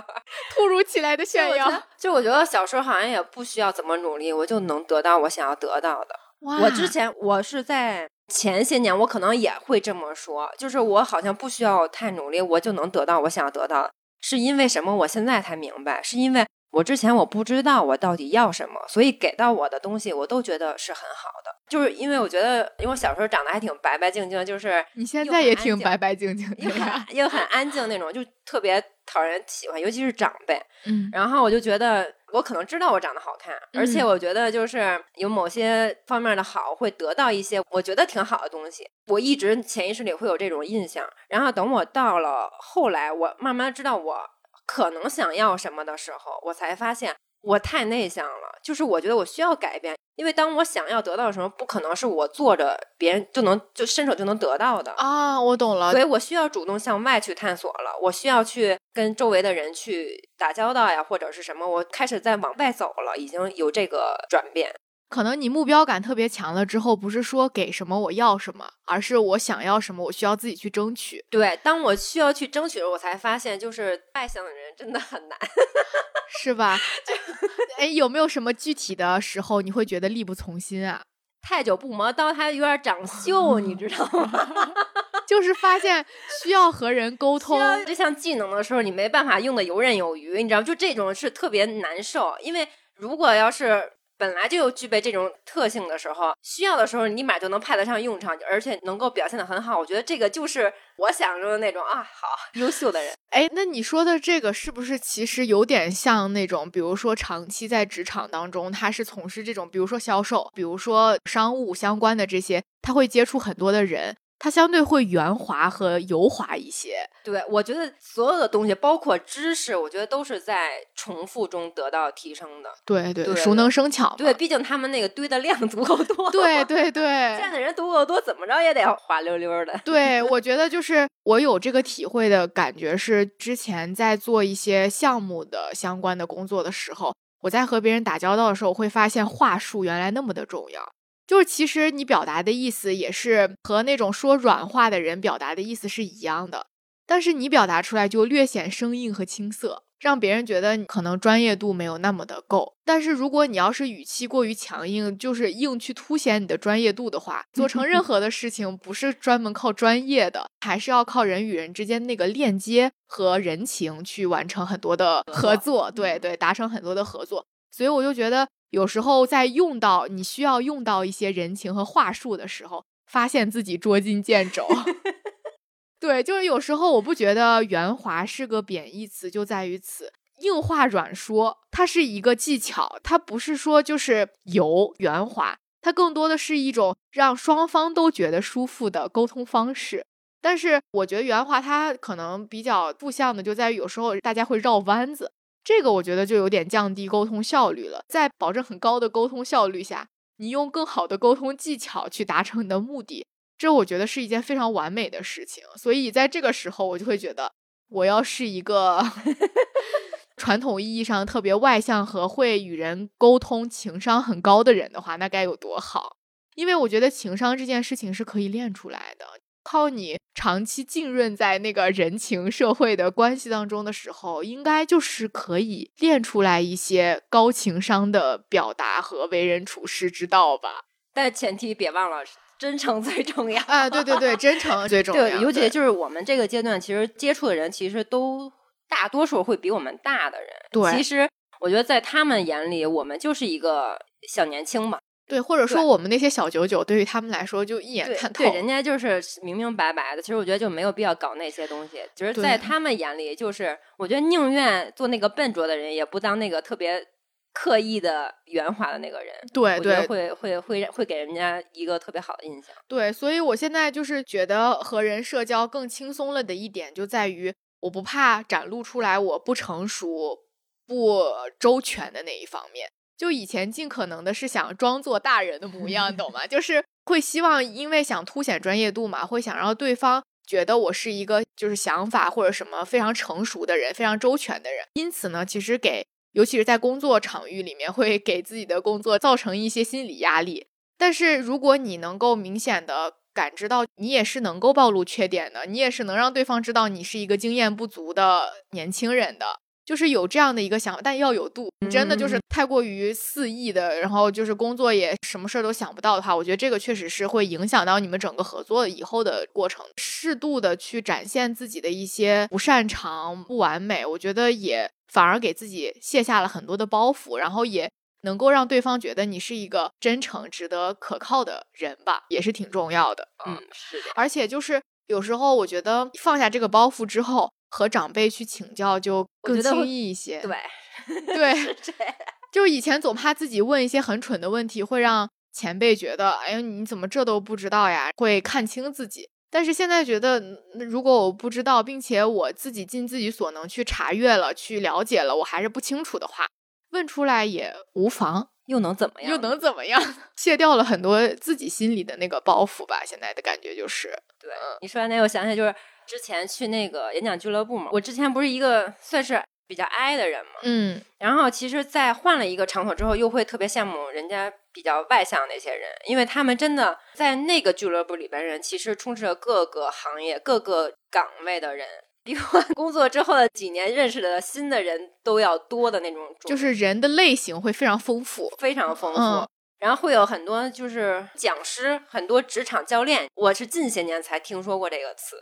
突如其来的炫耀，就我觉得小时候好像也不需要怎么努力，我就能得到我想要得到的。我之前我是在前些年，我可能也会这么说，就是我好像不需要太努力，我就能得到我想要得到的。是因为什么？我现在才明白，是因为我之前我不知道我到底要什么，所以给到我的东西我都觉得是很好的。就是因为我觉得，因为我小时候长得还挺白白净净，就是你现在也挺白白净净，又很又很安静那种，就特别讨人喜欢，尤其是长辈。嗯，然后我就觉得，我可能知道我长得好看，而且我觉得就是有某些方面的好，会得到一些我觉得挺好的东西。我一直潜意识里会有这种印象，然后等我到了后来，我慢慢知道我可能想要什么的时候，我才发现。我太内向了，就是我觉得我需要改变，因为当我想要得到什么，不可能是我坐着别人就能就伸手就能得到的啊。我懂了，所以我需要主动向外去探索了，我需要去跟周围的人去打交道呀，或者是什么，我开始在往外走了，已经有这个转变。可能你目标感特别强了之后，不是说给什么我要什么，而是我想要什么，我需要自己去争取。对，当我需要去争取的时候，我才发现，就是外向的人真的很难，是吧？哎，有没有什么具体的时候你会觉得力不从心啊？太久不磨刀，它有点长锈，你知道吗？就是发现需要和人沟通这项技能的时候，你没办法用的游刃有余，你知道，就这种是特别难受，因为如果要是。本来就有具备这种特性的时候，需要的时候立马就能派得上用场，而且能够表现的很好。我觉得这个就是我想中的那种啊，好优秀的人。哎，那你说的这个是不是其实有点像那种，比如说长期在职场当中，他是从事这种，比如说销售，比如说商务相关的这些，他会接触很多的人。它相对会圆滑和油滑一些。对，我觉得所有的东西，包括知识，我觉得都是在重复中得到提升的。对对，熟能生巧。对，毕竟他们那个堆的量 足够多。对对 对，见的人足够多，怎么着也得滑溜溜的。对，我觉得就是我有这个体会的感觉是，之前在做一些项目的相关的工作的时候，我在和别人打交道的时候，会发现话术原来那么的重要。就是其实你表达的意思也是和那种说软话的人表达的意思是一样的，但是你表达出来就略显生硬和青涩，让别人觉得你可能专业度没有那么的够。但是如果你要是语气过于强硬，就是硬去凸显你的专业度的话，做成任何的事情不是专门靠专业的，还是要靠人与人之间那个链接和人情去完成很多的合作，对对，达成很多的合作。所以我就觉得。有时候在用到你需要用到一些人情和话术的时候，发现自己捉襟见肘。对，就是有时候我不觉得圆滑是个贬义词，就在于此，硬话软说，它是一个技巧，它不是说就是油圆滑，它更多的是一种让双方都觉得舒服的沟通方式。但是我觉得圆滑它可能比较负向的，就在于有时候大家会绕弯子。这个我觉得就有点降低沟通效率了。在保证很高的沟通效率下，你用更好的沟通技巧去达成你的目的，这我觉得是一件非常完美的事情。所以在这个时候，我就会觉得，我要是一个 传统意义上特别外向和会与人沟通、情商很高的人的话，那该有多好！因为我觉得情商这件事情是可以练出来的。靠你长期浸润在那个人情社会的关系当中的时候，应该就是可以练出来一些高情商的表达和为人处事之道吧。但前提别忘了，真诚最重要啊！对对对，真诚最重要。对，尤其就是我们这个阶段，其实接触的人其实都大多数会比我们大的人。对，其实我觉得在他们眼里，我们就是一个小年轻嘛。对，或者说我们那些小九九，对于他们来说就一眼看透。对，人家就是明明白白的。其实我觉得就没有必要搞那些东西。就是在他们眼里，就是我觉得宁愿做那个笨拙的人，也不当那个特别刻意的圆滑的那个人。对对，会会会会给人家一个特别好的印象。对，所以我现在就是觉得和人社交更轻松了的一点，就在于我不怕展露出来我不成熟、不周全的那一方面。就以前尽可能的是想装作大人的模样，懂 吗？就是会希望，因为想凸显专业度嘛，会想让对方觉得我是一个就是想法或者什么非常成熟的人，非常周全的人。因此呢，其实给尤其是在工作场域里面，会给自己的工作造成一些心理压力。但是如果你能够明显的感知到，你也是能够暴露缺点的，你也是能让对方知道你是一个经验不足的年轻人的。就是有这样的一个想法，但要有度。你真的就是太过于肆意的，然后就是工作也什么事儿都想不到的话，我觉得这个确实是会影响到你们整个合作以后的过程。适度的去展现自己的一些不擅长、不完美，我觉得也反而给自己卸下了很多的包袱，然后也能够让对方觉得你是一个真诚、值得可靠的人吧，也是挺重要的。嗯，是的。而且就是有时候我觉得放下这个包袱之后。和长辈去请教就更轻易一些，对，对，就是以前总怕自己问一些很蠢的问题，会让前辈觉得，哎呀，你怎么这都不知道呀？会看清自己。但是现在觉得，如果我不知道，并且我自己尽自己所能去查阅了、去了解了，我还是不清楚的话，问出来也无妨，又能怎么样？又能怎么样？卸掉了很多自己心里的那个包袱吧。现在的感觉就是，对你说完那，我想起来就是之前去那个演讲俱乐部嘛，我之前不是一个算是。比较 I 的人嘛，嗯，然后其实，在换了一个场所之后，又会特别羡慕人家比较外向那些人，因为他们真的在那个俱乐部里边，人其实充斥着各个行业、各个岗位的人，比我工作之后的几年认识的新的人都要多的那种，就是人的类型会非常丰富，非常丰富，然后会有很多就是讲师，很多职场教练，我是近些年才听说过这个词。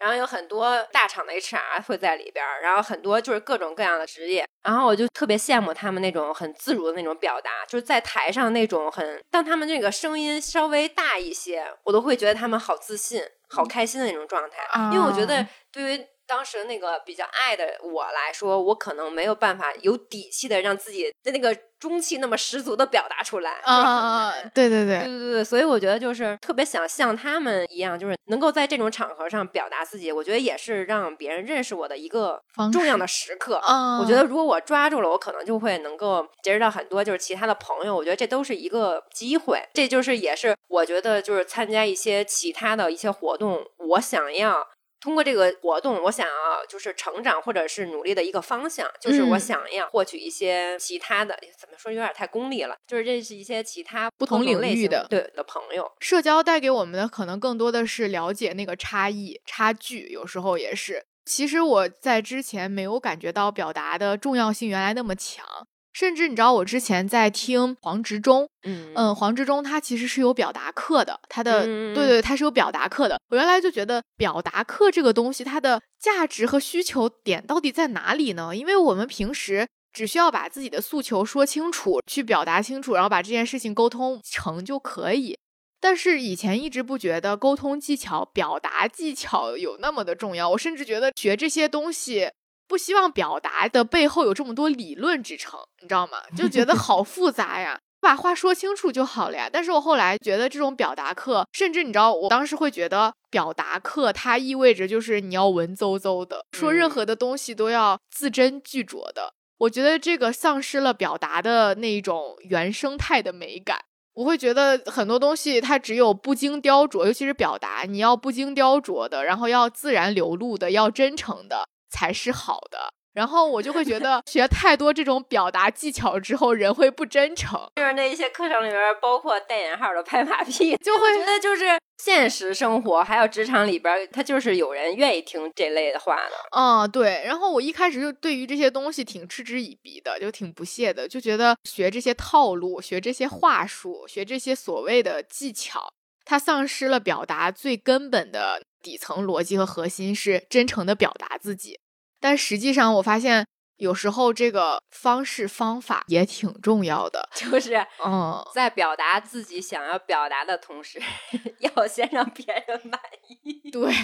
然后有很多大厂的 HR 会在里边儿，然后很多就是各种各样的职业，然后我就特别羡慕他们那种很自如的那种表达，就是在台上那种很，当他们那个声音稍微大一些，我都会觉得他们好自信、好开心的那种状态，因为我觉得。对于。当时那个比较爱的我来说，我可能没有办法有底气的让自己的那个中气那么十足的表达出来。啊，对对对对对对，所以我觉得就是特别想像他们一样，就是能够在这种场合上表达自己。我觉得也是让别人认识我的一个重要的时刻。啊，我觉得如果我抓住了，我可能就会能够结识到很多就是其他的朋友。我觉得这都是一个机会。这就是也是我觉得就是参加一些其他的一些活动，我想要。通过这个活动，我想要就是成长或者是努力的一个方向，就是我想要获取一些其他的，怎么说有点太功利了，就是认识一些其他不同领域的对的朋友。社交带给我们的可能更多的是了解那个差异、差距，有时候也是。其实我在之前没有感觉到表达的重要性原来那么强。甚至你知道，我之前在听黄执中，嗯嗯，黄执中他其实是有表达课的，他的对对，他是有表达课的。我原来就觉得表达课这个东西，它的价值和需求点到底在哪里呢？因为我们平时只需要把自己的诉求说清楚，去表达清楚，然后把这件事情沟通成就可以。但是以前一直不觉得沟通技巧、表达技巧有那么的重要，我甚至觉得学这些东西。不希望表达的背后有这么多理论支撑，你知道吗？就觉得好复杂呀，把话说清楚就好了呀。但是我后来觉得这种表达课，甚至你知道，我当时会觉得表达课它意味着就是你要文绉绉的，说任何的东西都要字斟句酌的。我觉得这个丧失了表达的那一种原生态的美感。我会觉得很多东西它只有不经雕琢，尤其是表达，你要不经雕琢的，然后要自然流露的，要真诚的。才是好的，然后我就会觉得 学太多这种表达技巧之后，人会不真诚。就是那一些课程里边，包括带引号的拍马屁，就会觉得就是现实生活还有职场里边，他就是有人愿意听这类的话的。嗯，对。然后我一开始就对于这些东西挺嗤之以鼻的，就挺不屑的，就觉得学这些套路、学这些话术、学这些所谓的技巧，它丧失了表达最根本的。底层逻辑和核心是真诚的表达自己，但实际上我发现有时候这个方式方法也挺重要的，就是嗯，在表达自己想要表达的同时，要先让别人满意。对，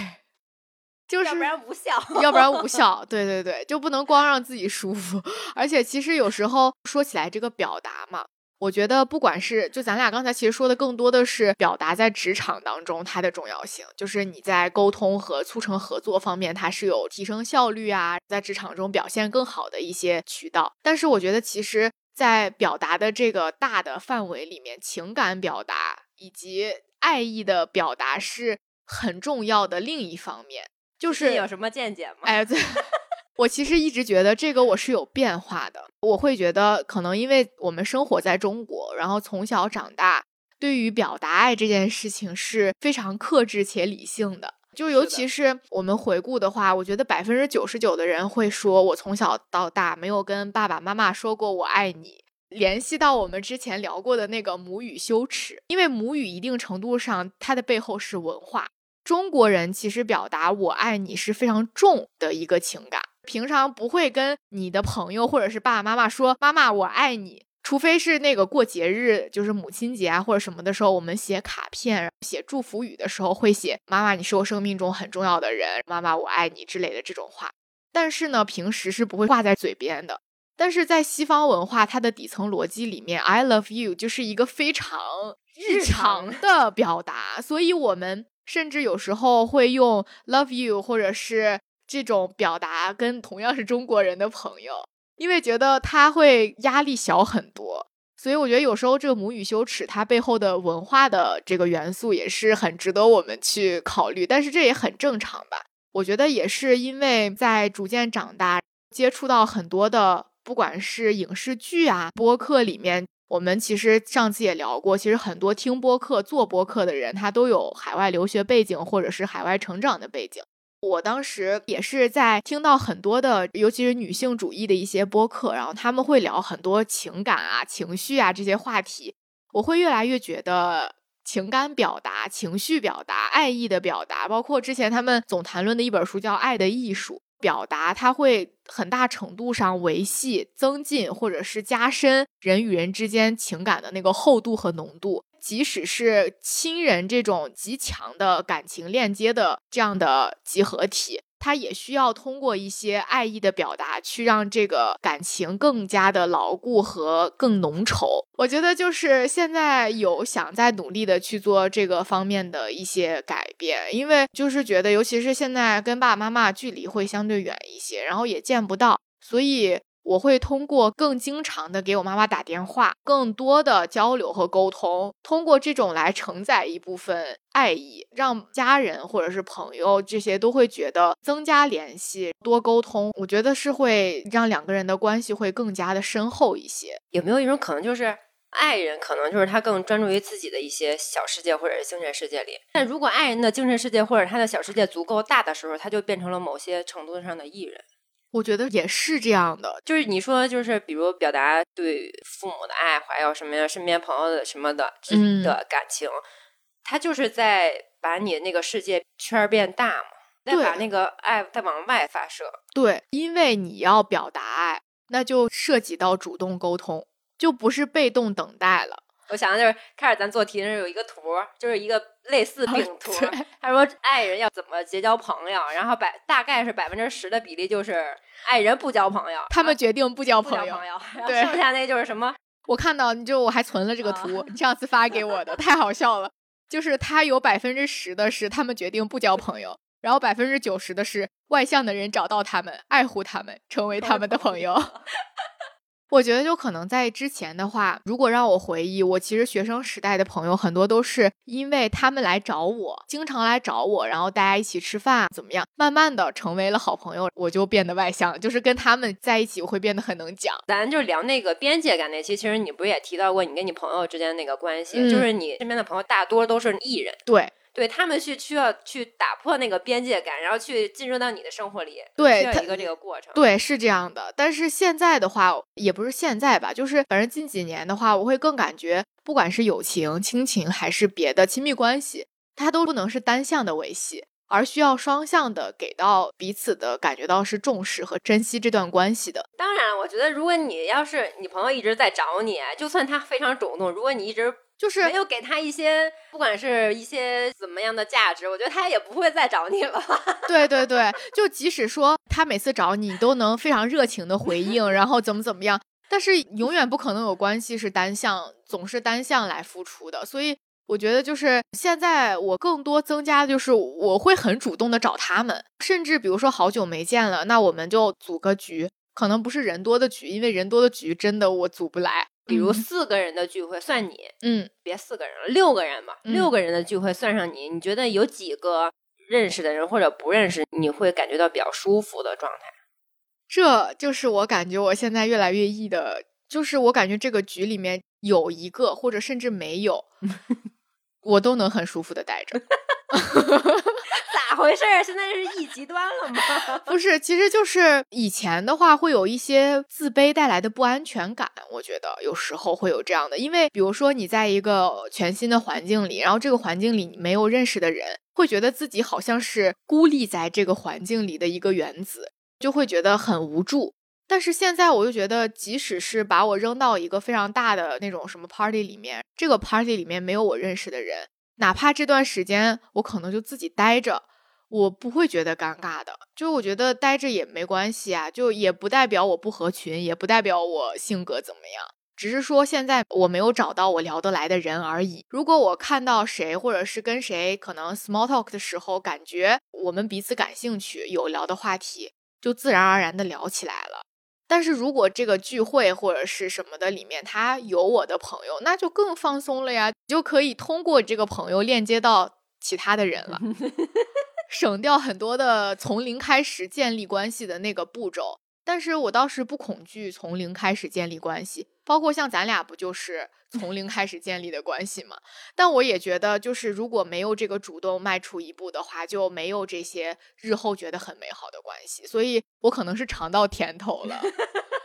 就是 要不然无效，要不然无效。对对对，就不能光让自己舒服，而且其实有时候说起来这个表达嘛。我觉得，不管是就咱俩刚才其实说的，更多的是表达在职场当中它的重要性，就是你在沟通和促成合作方面，它是有提升效率啊，在职场中表现更好的一些渠道。但是，我觉得其实，在表达的这个大的范围里面，情感表达以及爱意的表达是很重要的另一方面。就是有什么见解吗？哎，对。我其实一直觉得这个我是有变化的，我会觉得可能因为我们生活在中国，然后从小长大，对于表达爱这件事情是非常克制且理性的。就尤其是我们回顾的话，我觉得百分之九十九的人会说，我从小到大没有跟爸爸妈妈说过我爱你。联系到我们之前聊过的那个母语羞耻，因为母语一定程度上它的背后是文化。中国人其实表达我爱你是非常重的一个情感。平常不会跟你的朋友或者是爸爸妈妈说“妈妈我爱你”，除非是那个过节日，就是母亲节啊或者什么的时候，我们写卡片、写祝福语的时候会写“妈妈，你是我生命中很重要的人，妈妈我爱你”之类的这种话。但是呢，平时是不会挂在嘴边的。但是在西方文化，它的底层逻辑里面，“I love you” 就是一个非常日常的表达，所以我们甚至有时候会用 “love you” 或者是。这种表达跟同样是中国人的朋友，因为觉得他会压力小很多。所以我觉得有时候这个母语羞耻它背后的文化的这个元素也是很值得我们去考虑，但是这也很正常吧。我觉得也是因为在逐渐长大，接触到很多的，不管是影视剧啊、播客里面，我们其实上次也聊过，其实很多听播客、做播客的人，他都有海外留学背景或者是海外成长的背景。我当时也是在听到很多的，尤其是女性主义的一些播客，然后他们会聊很多情感啊、情绪啊这些话题，我会越来越觉得情感表达、情绪表达、爱意的表达，包括之前他们总谈论的一本书叫《爱的艺术》，表达它会很大程度上维系、增进或者是加深人与人之间情感的那个厚度和浓度。即使是亲人这种极强的感情链接的这样的集合体，它也需要通过一些爱意的表达，去让这个感情更加的牢固和更浓稠。我觉得就是现在有想在努力的去做这个方面的一些改变，因为就是觉得，尤其是现在跟爸爸妈妈距离会相对远一些，然后也见不到，所以。我会通过更经常的给我妈妈打电话，更多的交流和沟通，通过这种来承载一部分爱意，让家人或者是朋友这些都会觉得增加联系，多沟通，我觉得是会让两个人的关系会更加的深厚一些。有没有一种可能，就是爱人可能就是他更专注于自己的一些小世界或者是精神世界里，但如果爱人的精神世界或者他的小世界足够大的时候，他就变成了某些程度上的艺人。我觉得也是这样的，就是你说，就是比如表达对父母的爱，还有什么呀，身边朋友的什么的的感情，他就是在把你那个世界圈变大嘛，再把那个爱再往外发射。对，因为你要表达爱，那就涉及到主动沟通，就不是被动等待了。我想的就是开始咱做题的时候有一个图，就是一个类似饼图。他说爱人要怎么结交朋友，然后百大概是百分之十的比例就是爱人不交朋友，他们决定不交朋友。对，剩下那就是什么？我看到你就我还存了这个图，你上次发给我的，太好笑了。就是他有百分之十的是他们决定不交朋友，然后百分之九十的是外向的人找到他们，爱护他们，成为他们的朋友。我觉得就可能在之前的话，如果让我回忆，我其实学生时代的朋友很多都是因为他们来找我，经常来找我，然后大家一起吃饭怎么样，慢慢的成为了好朋友，我就变得外向，就是跟他们在一起，我会变得很能讲。咱就聊那个边界感那期，其实你不是也提到过你跟你朋友之间那个关系，就是你身边的朋友大多都是艺人，对。对他们去需要去打破那个边界感，然后去进入到你的生活里，对，需要一个这个过程。对，是这样的。但是现在的话，也不是现在吧，就是反正近几年的话，我会更感觉，不管是友情、亲情还是别的亲密关系，它都不能是单向的维系，而需要双向的给到彼此的感觉到是重视和珍惜这段关系的。当然，我觉得如果你要是你朋友一直在找你，就算他非常主动，如果你一直。就是没有给他一些，不管是一些怎么样的价值，我觉得他也不会再找你了。对对对，就即使说他每次找你都能非常热情的回应，然后怎么怎么样，但是永远不可能有关系是单向，总是单向来付出的。所以我觉得就是现在我更多增加的就是我会很主动的找他们，甚至比如说好久没见了，那我们就组个局，可能不是人多的局，因为人多的局真的我组不来。比如四个人的聚会算你，嗯，别四个人了，六个人吧，六个人的聚会算上你，你觉得有几个认识的人或者不认识，你会感觉到比较舒服的状态？这就是我感觉我现在越来越易的，就是我感觉这个局里面有一个或者甚至没有，我都能很舒服的待着。咋回事儿？现在是一极端了吗？不是，其实就是以前的话会有一些自卑带来的不安全感。我觉得有时候会有这样的，因为比如说你在一个全新的环境里，然后这个环境里你没有认识的人，会觉得自己好像是孤立在这个环境里的一个原子，就会觉得很无助。但是现在我就觉得，即使是把我扔到一个非常大的那种什么 party 里面，这个 party 里面没有我认识的人。哪怕这段时间我可能就自己待着，我不会觉得尴尬的。就我觉得待着也没关系啊，就也不代表我不合群，也不代表我性格怎么样，只是说现在我没有找到我聊得来的人而已。如果我看到谁，或者是跟谁可能 small talk 的时候，感觉我们彼此感兴趣，有聊的话题，就自然而然的聊起来了。但是如果这个聚会或者是什么的里面，他有我的朋友，那就更放松了呀，就可以通过这个朋友链接到其他的人了，省掉很多的从零开始建立关系的那个步骤。但是我倒是不恐惧从零开始建立关系，包括像咱俩不就是从零开始建立的关系吗？但我也觉得，就是如果没有这个主动迈出一步的话，就没有这些日后觉得很美好的关系。所以我可能是尝到甜头了。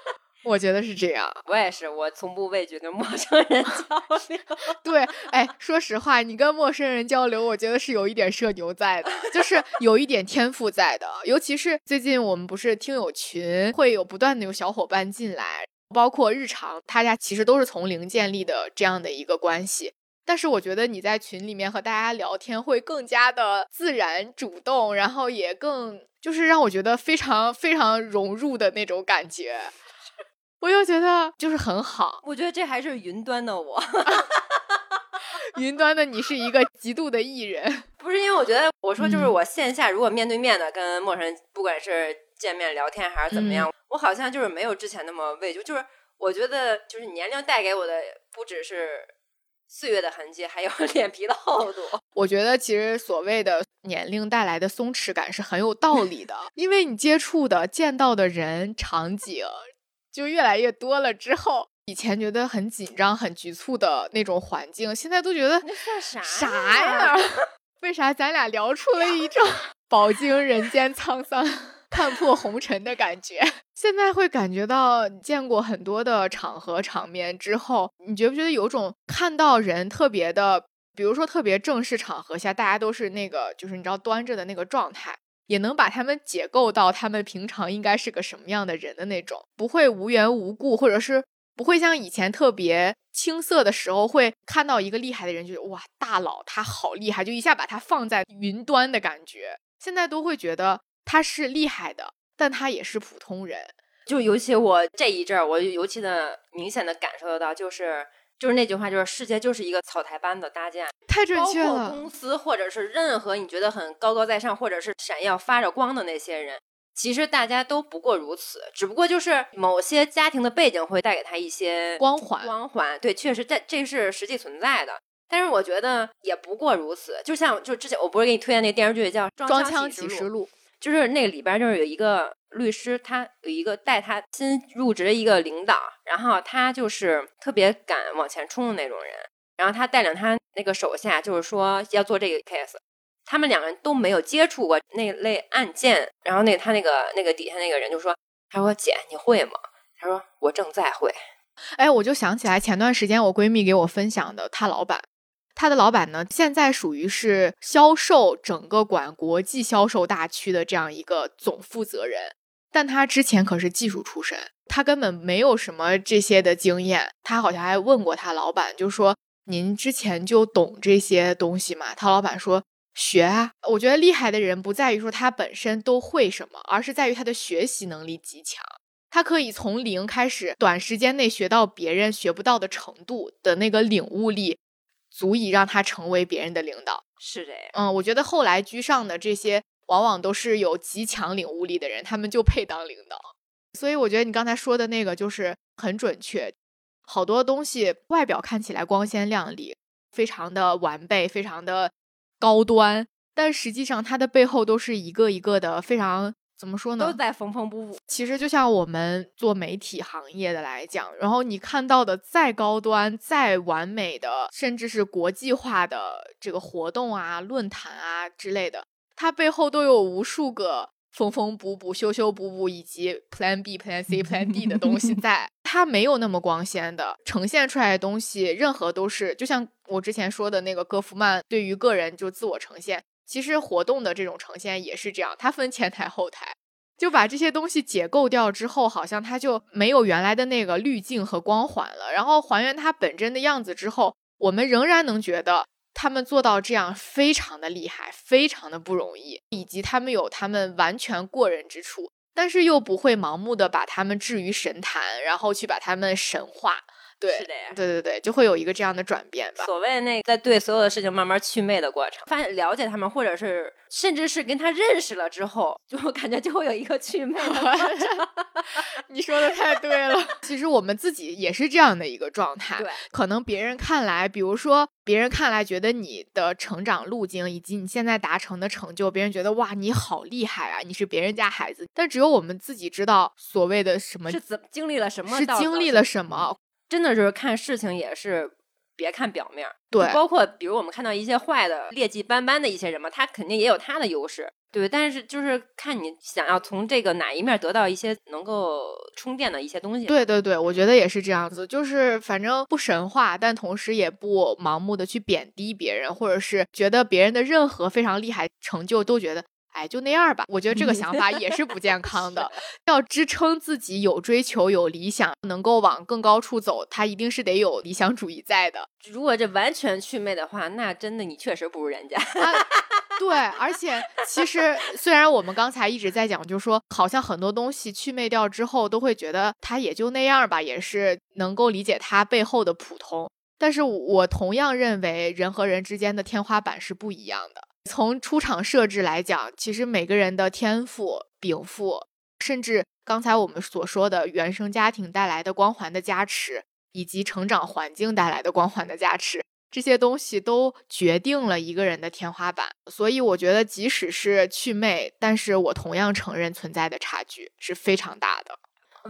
我觉得是这样，我也是，我从不畏惧跟陌生人交流。对，哎，说实话，你跟陌生人交流，我觉得是有一点社牛在的，就是有一点天赋在的。尤其是最近我们不是听友群会有不断的有小伙伴进来，包括日常，大家其实都是从零建立的这样的一个关系。但是我觉得你在群里面和大家聊天会更加的自然、主动，然后也更就是让我觉得非常非常融入的那种感觉。我又觉得就是很好，我觉得这还是云端的我 云端的你是一个极度的艺人，不是因为我觉得我说就是我线下如果面对面的跟陌生人，不管是见面聊天还是怎么样，我好像就是没有之前那么畏惧，就是我觉得就是年龄带给我的不只是岁月的痕迹，还有 脸皮的厚度。我觉得其实所谓的年龄带来的松弛感是很有道理的，因为你接触的、见到的人、场景。就越来越多了之后，以前觉得很紧张、很局促的那种环境，现在都觉得那算啥啥呀？为啥咱俩聊出了一种 饱经人间沧桑、看破红尘的感觉？现在会感觉到见过很多的场合场面之后，你觉不觉得有种看到人特别的，比如说特别正式场合下，大家都是那个就是你知道端着的那个状态。也能把他们解构到他们平常应该是个什么样的人的那种，不会无缘无故，或者是不会像以前特别青涩的时候，会看到一个厉害的人，觉得哇大佬他好厉害，就一下把他放在云端的感觉。现在都会觉得他是厉害的，但他也是普通人。就尤其我这一阵儿，我尤其的明显的感受得到，就是。就是那句话，就是世界就是一个草台班子搭建，太准确了。公司或者是任何你觉得很高高在上，或者是闪耀发着光的那些人，其实大家都不过如此。只不过就是某些家庭的背景会带给他一些光环，光环。对，确实这这是实际存在的。但是我觉得也不过如此。就像就之前我不是给你推荐那电视剧叫《装腔启示录》。就是那里边就是有一个律师，他有一个带他新入职的一个领导，然后他就是特别敢往前冲的那种人，然后他带领他那个手下，就是说要做这个 case，他们两个人都没有接触过那类案件，然后那他那个那个底下那个人就说，他说姐你会吗？他说我正在会，哎，我就想起来前段时间我闺蜜给我分享的，她老板。他的老板呢，现在属于是销售整个管国际销售大区的这样一个总负责人，但他之前可是技术出身，他根本没有什么这些的经验。他好像还问过他老板，就说：“您之前就懂这些东西吗？”陶老板说：“学啊。”我觉得厉害的人不在于说他本身都会什么，而是在于他的学习能力极强，他可以从零开始，短时间内学到别人学不到的程度的那个领悟力。足以让他成为别人的领导，是的。嗯，我觉得后来居上的这些，往往都是有极强领悟力的人，他们就配当领导。所以我觉得你刚才说的那个就是很准确。好多东西外表看起来光鲜亮丽，非常的完备，非常的高端，但实际上它的背后都是一个一个的非常。怎么说呢？都在缝缝补补。其实就像我们做媒体行业的来讲，然后你看到的再高端、再完美的，甚至是国际化的这个活动啊、论坛啊之类的，它背后都有无数个缝缝补补、修修补补以及 Plan B、Plan C、Plan D 的东西 在。它没有那么光鲜的呈现出来的东西，任何都是就像我之前说的那个戈夫曼对于个人就自我呈现。其实活动的这种呈现也是这样，它分前台后台，就把这些东西解构掉之后，好像它就没有原来的那个滤镜和光环了。然后还原它本真的样子之后，我们仍然能觉得他们做到这样非常的厉害，非常的不容易，以及他们有他们完全过人之处，但是又不会盲目的把他们置于神坛，然后去把他们神化。对，是的呀。对对对，就会有一个这样的转变吧。所谓那在对所有的事情慢慢祛魅的过程，发现了解他们，或者是甚至是跟他认识了之后，就感觉就会有一个祛魅的过程。你说的太对了，其实我们自己也是这样的一个状态。对，可能别人看来，比如说别人看来觉得你的成长路径以及你现在达成的成就，别人觉得哇你好厉害啊，你是别人家孩子。但只有我们自己知道所谓的什么是怎经历了什么，是经历了什么。真的就是看事情也是别看表面，对，包括比如我们看到一些坏的、劣迹斑斑的一些人嘛，他肯定也有他的优势，对。但是就是看你想要从这个哪一面得到一些能够充电的一些东西。对对对，我觉得也是这样子，就是反正不神话，但同时也不盲目的去贬低别人，或者是觉得别人的任何非常厉害成就都觉得。哎，就那样吧。我觉得这个想法也是不健康的。要支撑自己有追求、有理想，能够往更高处走，他一定是得有理想主义在的。如果这完全祛魅的话，那真的你确实不如人家。对，而且其实虽然我们刚才一直在讲，就是说好像很多东西祛魅掉之后，都会觉得他也就那样吧，也是能够理解他背后的普通。但是我同样认为，人和人之间的天花板是不一样的。从出场设置来讲，其实每个人的天赋禀赋，甚至刚才我们所说的原生家庭带来的光环的加持，以及成长环境带来的光环的加持，这些东西都决定了一个人的天花板。所以，我觉得即使是祛魅，但是我同样承认存在的差距是非常大的。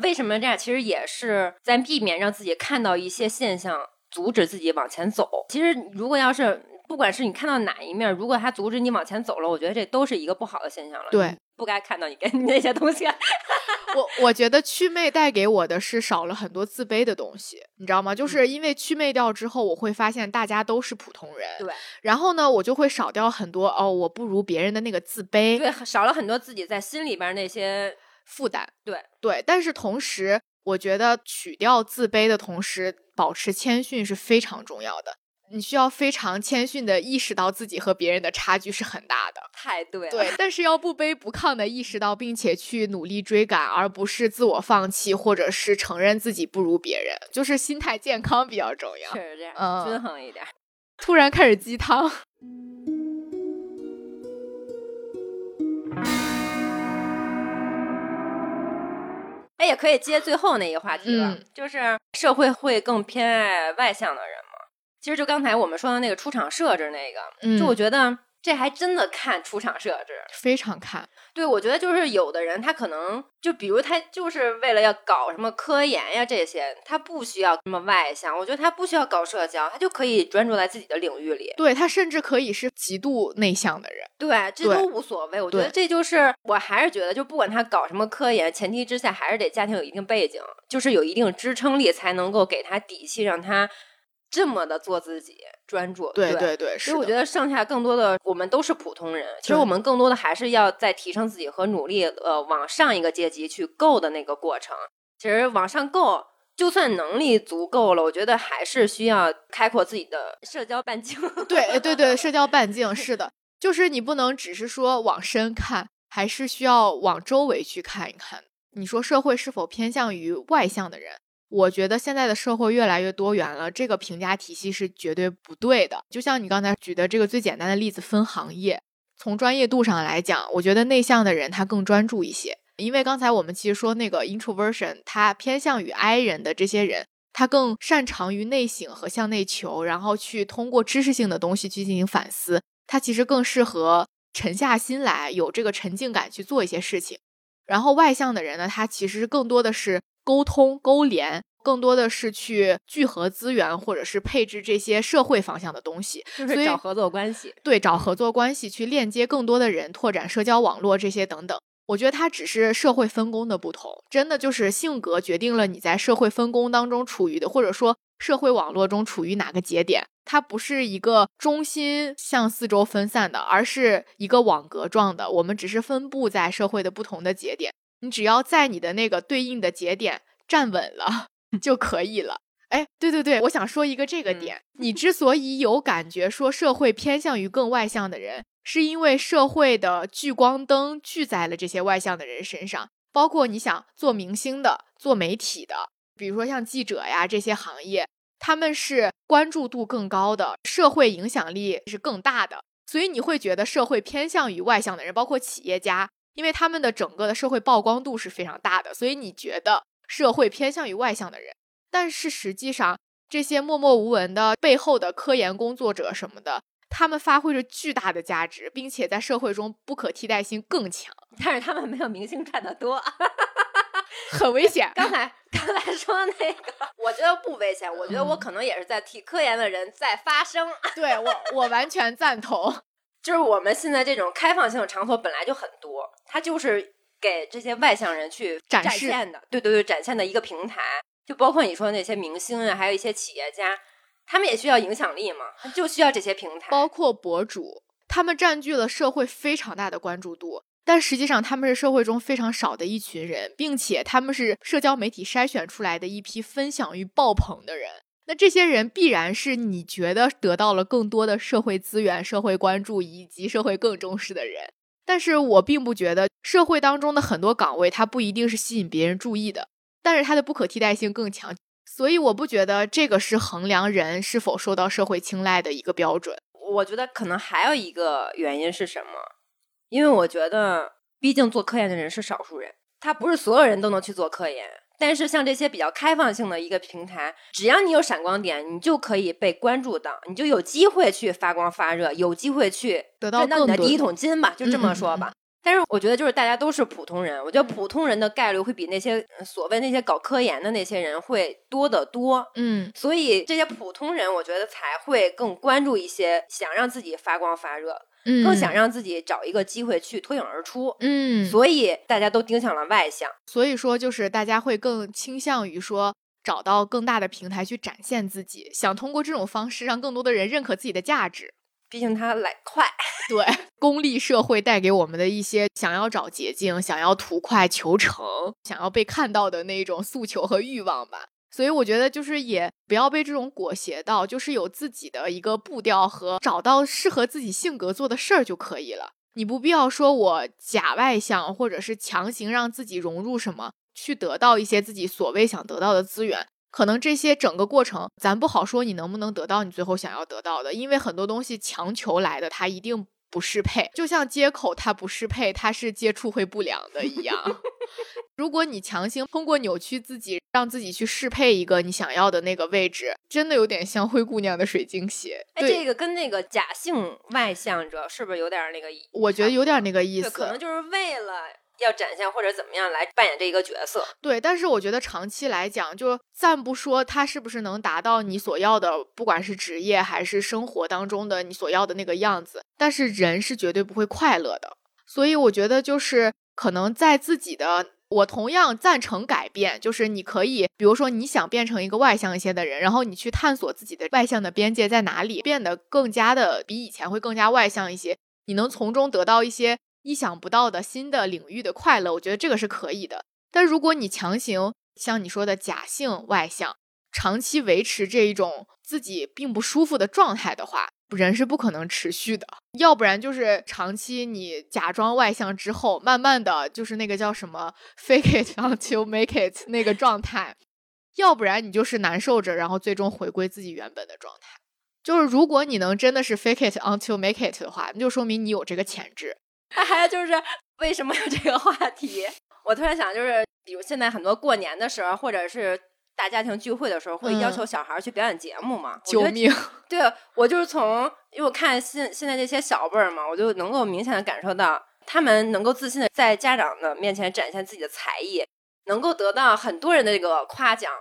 为什么这样？其实也是在避免让自己看到一些现象，阻止自己往前走。其实，如果要是。不管是你看到哪一面，如果他阻止你往前走了，我觉得这都是一个不好的现象了。对，不该看到你跟 那些东西。我我觉得祛魅带给我的是少了很多自卑的东西，你知道吗？就是因为祛魅掉之后，我会发现大家都是普通人。对。然后呢，我就会少掉很多哦，我不如别人的那个自卑。对，少了很多自己在心里边那些负担。对对，但是同时，我觉得取掉自卑的同时，保持谦逊是非常重要的。你需要非常谦逊的意识到自己和别人的差距是很大的，太对了。对，但是要不卑不亢的意识到，并且去努力追赶，而不是自我放弃，或者是承认自己不如别人，就是心态健康比较重要。确实这样，嗯，均衡一点。突然开始鸡汤，哎，也可以接最后那一个话题了，就是社会会更偏爱外向的人。其实就刚才我们说的那个出场设置，那个，就我觉得这还真的看出场设置，非常看。对，我觉得就是有的人他可能就比如他就是为了要搞什么科研呀这些，他不需要那么外向。我觉得他不需要搞社交，他就可以专注在自己的领域里。对他甚至可以是极度内向的人。对，这都无所谓。我觉得这就是我还是觉得，就不管他搞什么科研，前提之下还是得家庭有一定背景，就是有一定支撑力，才能够给他底气，让他。这么的做自己，专注，对对对，所以我觉得剩下更多的我们都是普通人，其实我们更多的还是要在提升自己和努力，呃，往上一个阶级去够的那个过程。其实往上够，就算能力足够了，我觉得还是需要开阔自己的社交半径。对对对，社交半径 是的，就是你不能只是说往深看，还是需要往周围去看一看。你说社会是否偏向于外向的人？我觉得现在的社会越来越多元了，这个评价体系是绝对不对的。就像你刚才举的这个最简单的例子，分行业，从专业度上来讲，我觉得内向的人他更专注一些。因为刚才我们其实说那个 introversion，他偏向于 I 人的这些人，他更擅长于内省和向内求，然后去通过知识性的东西去进行反思。他其实更适合沉下心来，有这个沉静感去做一些事情。然后外向的人呢，他其实更多的是。沟通勾连更多的是去聚合资源，或者是配置这些社会方向的东西，就是找合作关系。对，找合作关系去链接更多的人，拓展社交网络这些等等。我觉得它只是社会分工的不同，真的就是性格决定了你在社会分工当中处于的，或者说社会网络中处于哪个节点。它不是一个中心向四周分散的，而是一个网格状的。我们只是分布在社会的不同的节点。你只要在你的那个对应的节点站稳了就可以了。哎，对对对，我想说一个这个点。你之所以有感觉说社会偏向于更外向的人，是因为社会的聚光灯聚在了这些外向的人身上。包括你想做明星的、做媒体的，比如说像记者呀这些行业，他们是关注度更高的，社会影响力是更大的，所以你会觉得社会偏向于外向的人，包括企业家，因为他们的整个的社会曝光度是非常大的，所以你觉得社会偏向于外向的人。但是实际上，这些默默无闻的背后的科研工作者什么的，他们发挥着巨大的价值，并且在社会中不可替代性更强，但是他们没有明星赚的多。很危险。刚才刚才说那个，我觉得不危险。我觉得我可能也是在替科研的人在发声。对我，我完全赞同。就是我们现在这种开放性的场所本来就很多，它就是给这些外向人去展现的。对对对，展现的一个平台。就包括你说的那些明星啊，还有一些企业家，他们也需要影响力嘛，就需要这些平台。包括博主，他们占据了社会非常大的关注度。但实际上，他们是社会中非常少的一群人，并且他们是社交媒体筛选出来的一批分享欲爆棚的人。那这些人必然是你觉得得到了更多的社会资源、社会关注以及社会更重视的人。但是我并不觉得社会当中的很多岗位，它不一定是吸引别人注意的，但是它的不可替代性更强。所以我不觉得这个是衡量人是否受到社会青睐的一个标准。我觉得可能还有一个原因是什么？因为我觉得，毕竟做科研的人是少数人，他不是所有人都能去做科研。但是像这些比较开放性的一个平台，只要你有闪光点，你就可以被关注到，你就有机会去发光发热，有机会去得到你的第一桶金吧，就这么说吧。但是我觉得，就是大家都是普通人，我觉得普通人的概率会比那些所谓那些搞科研的那些人会多得多。嗯，所以这些普通人，我觉得才会更关注一些，想让自己发光发热。更想让自己找一个机会去脱颖而出，嗯，所以大家都盯向了外向，所以说就是大家会更倾向于说找到更大的平台去展现自己，想通过这种方式让更多的人认可自己的价值。毕竟它来快，对，功利社会带给我们的一些想要找捷径、想要图快求成、想要被看到的那种诉求和欲望吧。所以我觉得，就是也不要被这种裹挟到，就是有自己的一个步调和找到适合自己性格做的事儿就可以了。你不必要说我假外向，或者是强行让自己融入什么，去得到一些自己所谓想得到的资源。可能这些整个过程，咱不好说你能不能得到你最后想要得到的，因为很多东西强求来的，它一定。不适配，就像接口它不适配，它是接触会不良的一样。如果你强行通过扭曲自己，让自己去适配一个你想要的那个位置，真的有点像灰姑娘的水晶鞋。哎，这个跟那个假性外向者是不是有点那个？我觉得有点那个意思，可能就是为了。要展现或者怎么样来扮演这一个角色，对。但是我觉得长期来讲，就暂不说他是不是能达到你所要的，不管是职业还是生活当中的你所要的那个样子，但是人是绝对不会快乐的。所以我觉得就是可能在自己的，我同样赞成改变，就是你可以，比如说你想变成一个外向一些的人，然后你去探索自己的外向的边界在哪里，变得更加的比以前会更加外向一些，你能从中得到一些。意想不到的新的领域的快乐，我觉得这个是可以的。但如果你强行像你说的假性外向，长期维持这一种自己并不舒服的状态的话，人是不可能持续的。要不然就是长期你假装外向之后，慢慢的就是那个叫什么 “fake it until make it” 那个状态；要不然你就是难受着，然后最终回归自己原本的状态。就是如果你能真的是 “fake it until make it” 的话，那就说明你有这个潜质。还有就是为什么有这个话题？我突然想，就是比如现在很多过年的时候，或者是大家庭聚会的时候，会要求小孩去表演节目嘛？救命！对，我就是从因为我看现现在这些小辈儿嘛，我就能够明显的感受到，他们能够自信的在家长的面前展现自己的才艺，能够得到很多人的这个夸奖、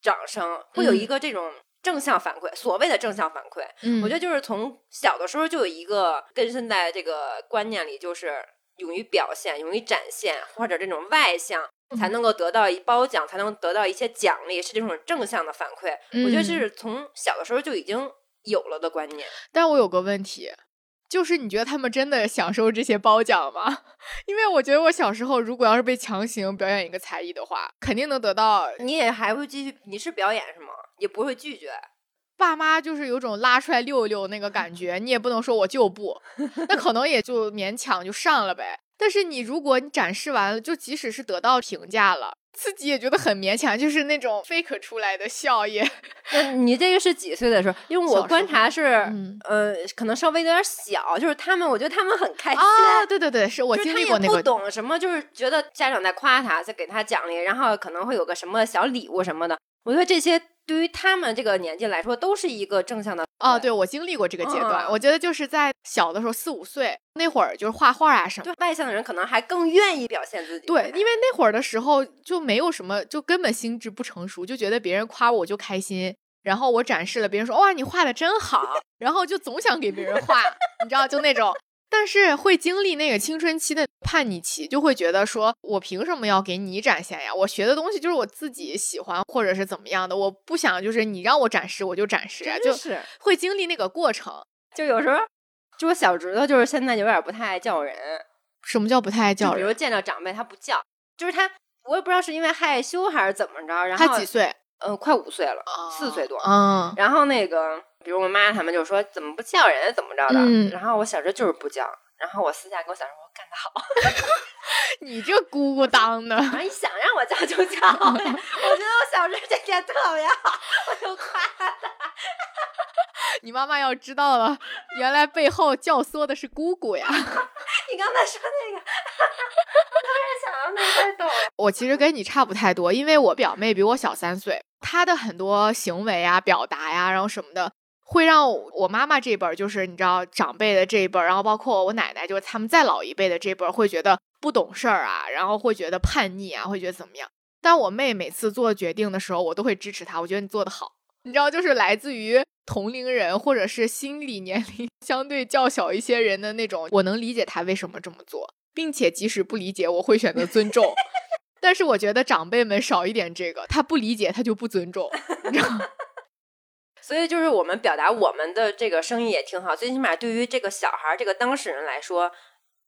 掌声，会有一个这种。正向反馈，所谓的正向反馈，嗯，我觉得就是从小的时候就有一个根深在这个观念里，就是勇于表现、勇于展现，或者这种外向才能够得到一褒奖，才能得到一些奖励，是这种正向的反馈。我觉得这是从小的时候就已经有了的观念。但我有个问题，就是你觉得他们真的享受这些褒奖吗？因为我觉得我小时候如果要是被强行表演一个才艺的话，肯定能得到。你也还会继续？你是表演是吗？也不会拒绝，爸妈就是有种拉出来溜溜那个感觉，你也不能说我就不，那可能也就勉强就上了呗。但是你如果你展示完了，就即使是得到评价了，自己也觉得很勉强，就是那种 fake 出来的笑也。那你这个是几岁的时候？因为我观察是，呃，可能稍微有点小，就是他们，我觉得他们很开心。啊，对对对，是我经历过那个。不懂什么，就是觉得家长在夸他，在给他奖励，然后可能会有个什么小礼物什么的。我觉得这些。对于他们这个年纪来说，都是一个正向的哦。对我经历过这个阶段，我觉得就是在小的时候四五岁那会儿，就是画画啊什么。外向的人可能还更愿意表现自己。对，因为那会儿的时候就没有什么，就根本心智不成熟，就觉得别人夸我就开心。然后我展示了，别人说哇你画的真好，然后就总想给别人画，你知道就那种。但是会经历那个青春期的叛逆期，就会觉得说，我凭什么要给你展现呀？我学的东西就是我自己喜欢或者是怎么样的，我不想就是你让我展示我就展示，就是会经历那个过程。就有时候，就我小侄子就是现在有点不太爱叫人。什么叫不太爱叫人？比如见到长辈他不叫，就是他，我也不知道是因为害羞还是怎么着。然后他几岁？嗯，快五岁了，四岁多。嗯，然后那个。比如我妈他们就说怎么不叫人怎么着的，然后我小时候就是不叫，然后我私下跟我小时候干得好，你这姑姑当的，你想让我叫就叫，我觉得我小时候这点特别好，我就夸他。你妈妈要知道了，原来背后教唆的是姑姑呀。你刚才说那个，我突然想到那太逗了。我其实跟你差不太多，因为我表妹比我小三岁，她的很多行为啊、表达呀，然后什么的。会让我妈妈这辈儿，就是你知道长辈的这一辈儿，然后包括我奶奶，就是他们再老一辈的这辈儿，会觉得不懂事儿啊，然后会觉得叛逆啊，会觉得怎么样？但我妹每次做决定的时候，我都会支持她，我觉得你做的好。你知道，就是来自于同龄人或者是心理年龄 相对较小一些人的那种，我能理解他为什么这么做，并且即使不理解，我会选择尊重。但是我觉得长辈们少一点这个，他不理解他就不尊重，你知道。所以就是我们表达我们的这个声音也挺好，最起码对于这个小孩儿、这个当事人来说，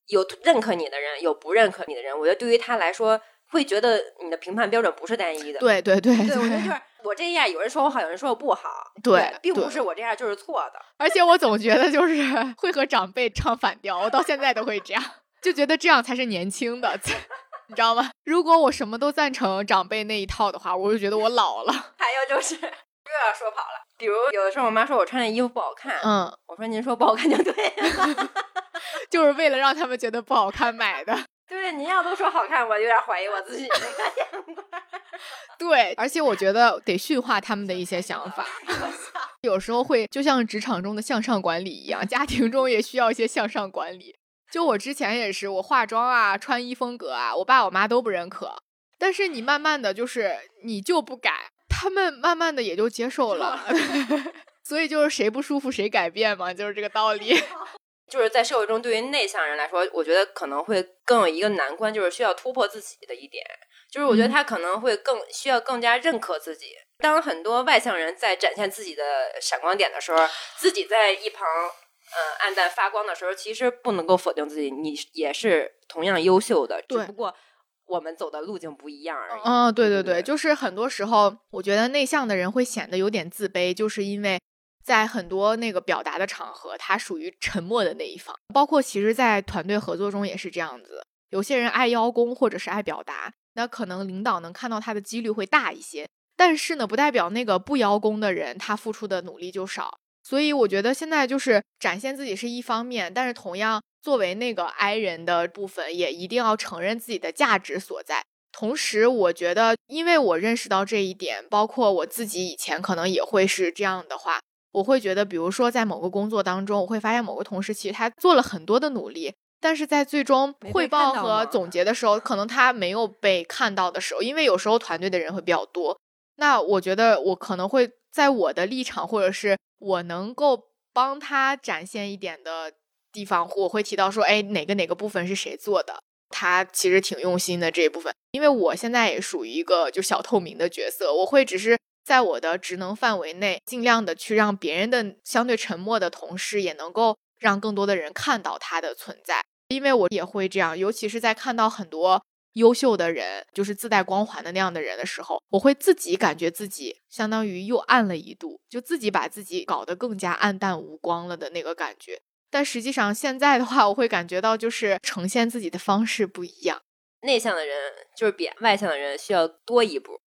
有认可你的人，有不认可你的人。我觉得对于他来说，会觉得你的评判标准不是单一的。对对对，对我觉得就是我这样，有人说我好，有人说我不好。对，并不是我这样就是错的。而且我总觉得就是 会和长辈唱反调，我到现在都会这样，就觉得这样才是年轻的，你知道吗？如果我什么都赞成长辈那一套的话，我就觉得我老了。还有就是又要说跑了。比如有的时候我妈说我穿的衣服不好看，嗯，我说您说不好看就对，就是为了让他们觉得不好看买的。对，您要都说好看，我有点怀疑我自己那个眼光。对，而且我觉得得驯化他们的一些想法。有时候会就像职场中的向上管理一样，家庭中也需要一些向上管理。就我之前也是，我化妆啊、穿衣风格啊，我爸我妈都不认可。但是你慢慢的就是你就不改。他们慢慢的也就接受了，所以就是谁不舒服谁改变嘛，就是这个道理。就是在社会中，对于内向人来说，我觉得可能会更有一个难关，就是需要突破自己的一点。就是我觉得他可能会更需要更加认可自己。当很多外向人在展现自己的闪光点的时候，自己在一旁嗯暗淡发光的时候，其实不能够否定自己，你也是同样优秀的，只不过。我们走的路径不一样而已。嗯，对对对，就是很多时候，我觉得内向的人会显得有点自卑，就是因为在很多那个表达的场合，他属于沉默的那一方。包括其实，在团队合作中也是这样子。有些人爱邀功或者是爱表达，那可能领导能看到他的几率会大一些。但是呢，不代表那个不邀功的人他付出的努力就少。所以我觉得现在就是展现自己是一方面，但是同样。作为那个 I 人的部分，也一定要承认自己的价值所在。同时，我觉得，因为我认识到这一点，包括我自己以前可能也会是这样的话，我会觉得，比如说在某个工作当中，我会发现某个同事其实他做了很多的努力，但是在最终汇报和总结的时候，可能他没有被看到的时候，因为有时候团队的人会比较多，那我觉得我可能会在我的立场，或者是我能够帮他展现一点的。地方我会提到说，哎，哪个哪个部分是谁做的？他其实挺用心的这一部分。因为我现在也属于一个就小透明的角色，我会只是在我的职能范围内，尽量的去让别人的相对沉默的同事也能够让更多的人看到他的存在。因为我也会这样，尤其是在看到很多优秀的人，就是自带光环的那样的人的时候，我会自己感觉自己相当于又暗了一度，就自己把自己搞得更加暗淡无光了的那个感觉。但实际上，现在的话，我会感觉到就是呈现自己的方式不一样。内向的人就是比外向的人需要多一步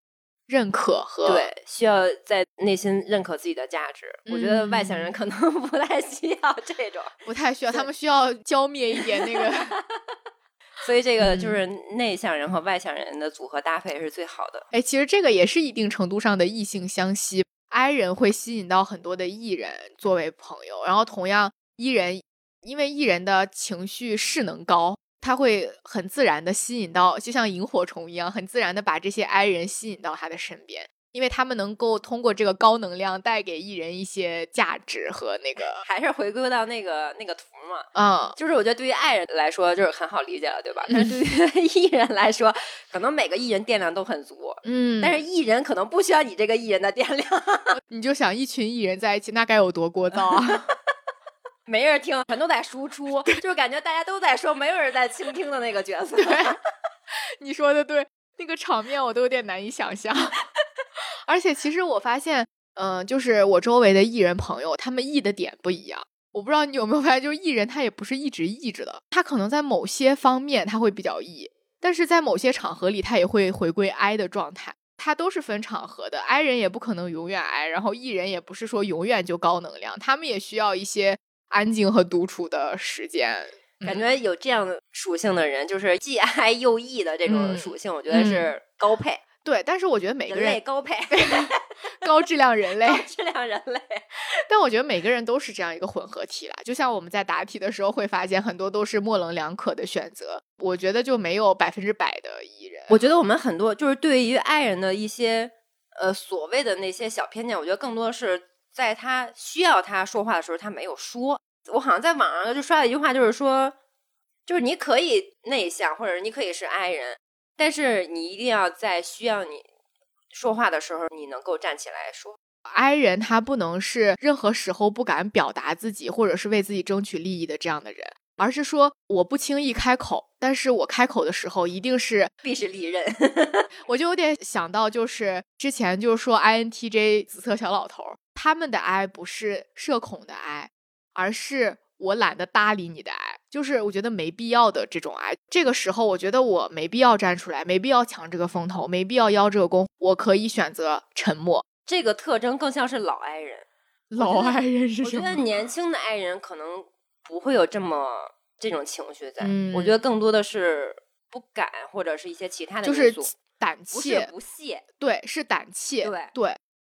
认可和对，需要在内心认可自己的价值。我觉得外向人可能 不太需要这种，不太需要，他们需要浇灭一点那个。所以这个就是内向人和外向人的组合搭配是最好的。哎，其实这个也是一定程度上的异性相吸，I 人会吸引到很多的 E 人作为朋友，然后同样 E 人因为 E 人的情绪势能高。他会很自然的吸引到，就像萤火虫一样，很自然的把这些 I 人吸引到他的身边，因为他们能够通过这个高能量带给艺人一些价值和那个，还是回归到那个那个图嘛，嗯，就是我觉得对于爱人来说就是很好理解了，对吧？但是对于 艺人来说，可能每个艺人电量都很足，嗯，但是艺人可能不需要你这个艺人的电量，你就想一群艺人在一起，那该有多聒噪啊！没人听，全都在输出，就是感觉大家都在说，没有人在倾听的那个角色。你说的对，那个场面我都有点难以想象。而且其实我发现，嗯，就是我周围的艺人朋友，他们艺的点不一样。我不知道你有没有发现，就是艺人他也不是一直艺着的，他可能在某些方面他会比较艺，但是在某些场合里他也会回归 I 的状态。他都是分场合的，I 人也不可能永远 I，然后艺人也不是说永远就高能量，他们也需要一些。安静和独处的时间，感觉有这样的属性的人，就是既爱又 E 的这种属性，我觉得是高配。对，但是我觉得每个人高配，高质量人类，高质量人类。但我觉得每个人都是这样一个混合体啦。就像我们在答题的时候会发现，很多都是模棱两可的选择。我觉得就没有百分之百的艺人。我觉得我们很多就是对于爱人的一些呃所谓的那些小偏见，我觉得更多的是。在他需要他说话的时候，他没有说。我好像在网上就刷了一句话，就是说，就是你可以内向，或者你可以是爱人，但是你一定要在需要你说话的时候，你能够站起来说。I 人他不能是任何时候不敢表达自己，或者是为自己争取利益的这样的人，而是说我不轻易开口，但是我开口的时候一定是必是利刃。我就有点想到，就是之前就是说 INTJ 紫色小老头。他们的 I 不是社恐的 I，，而是我懒得搭理你的爱，就是我觉得没必要的这种爱。这个时候，我觉得我没必要站出来，没必要抢这个风头，没必要邀这个功，我可以选择沉默。这个特征更像是老爱人，老爱人是什么？我觉得年轻的爱人可能不会有这么这种情绪在，我觉得更多的是不敢，或者是一些其他的因素，胆怯，不屑，对，是胆怯，对对。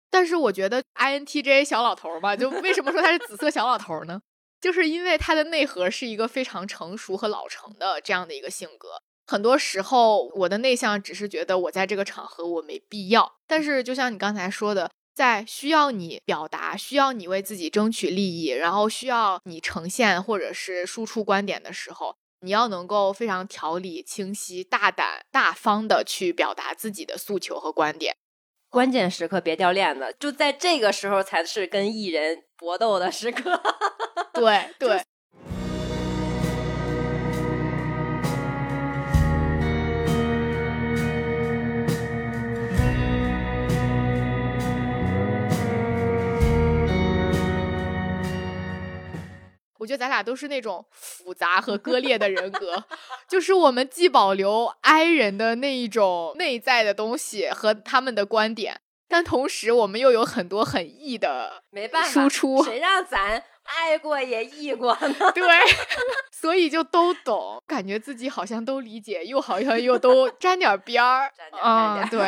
但是我觉得 INTJ 小老头嘛，就为什么说他是紫色小老头呢？就是因为他的内核是一个非常成熟和老成的这样的一个性格。很多时候，我的内向只是觉得我在这个场合我没必要。但是就像你刚才说的，在需要你表达、需要你为自己争取利益，然后需要你呈现或者是输出观点的时候，你要能够非常条理清晰、大胆大方的去表达自己的诉求和观点。关键时刻别掉链子，就在这个时候才是跟艺人搏斗的时刻。对 对。我觉得咱俩都是那种复杂和割裂的人格，就是我们既保留 I 人的那一种内在的东西和他们的观点，但同时我们又有很多很 E 的没办法输出。谁让咱爱过也 E 过呢？对，所以就都懂，感觉自己好像都理解，又好像又都沾点边儿啊。对，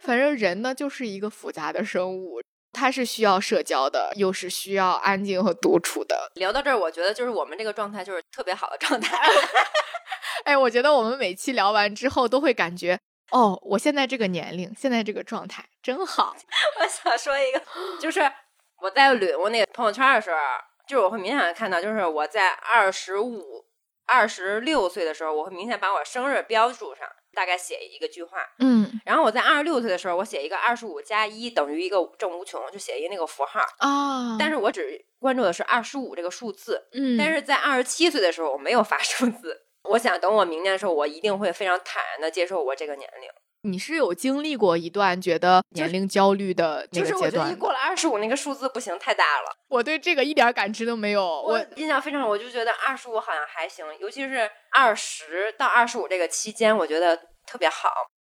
反正人呢就是一个复杂的生物。他是需要社交的，又是需要安静和独处的。聊到这儿，我觉得就是我们这个状态就是特别好的状态。哎，我觉得我们每期聊完之后都会感觉，哦，我现在这个年龄，现在这个状态真好。我想说一个，就是我在捋我那个朋友圈的时候，就是我会明显的看到，就是我在二十五、二十六岁的时候，我会明显把我生日标注上。大概写一个句话，嗯，然后我在二十六岁的时候，我写一个二十五加一等于一个正无穷，就写一个那个符号啊。但是我只关注的是二十五这个数字，嗯。但是在二十七岁的时候，我没有发数字。我想等我明年的时候，我一定会非常坦然的接受我这个年龄。你是有经历过一段觉得年龄焦虑的那个阶段？一过了二十五，那个数字不行，太大了。我对这个一点感知都没有。我印象非常，我就觉得二十五好像还行，尤其是二十到二十五这个期间，我觉得特别好。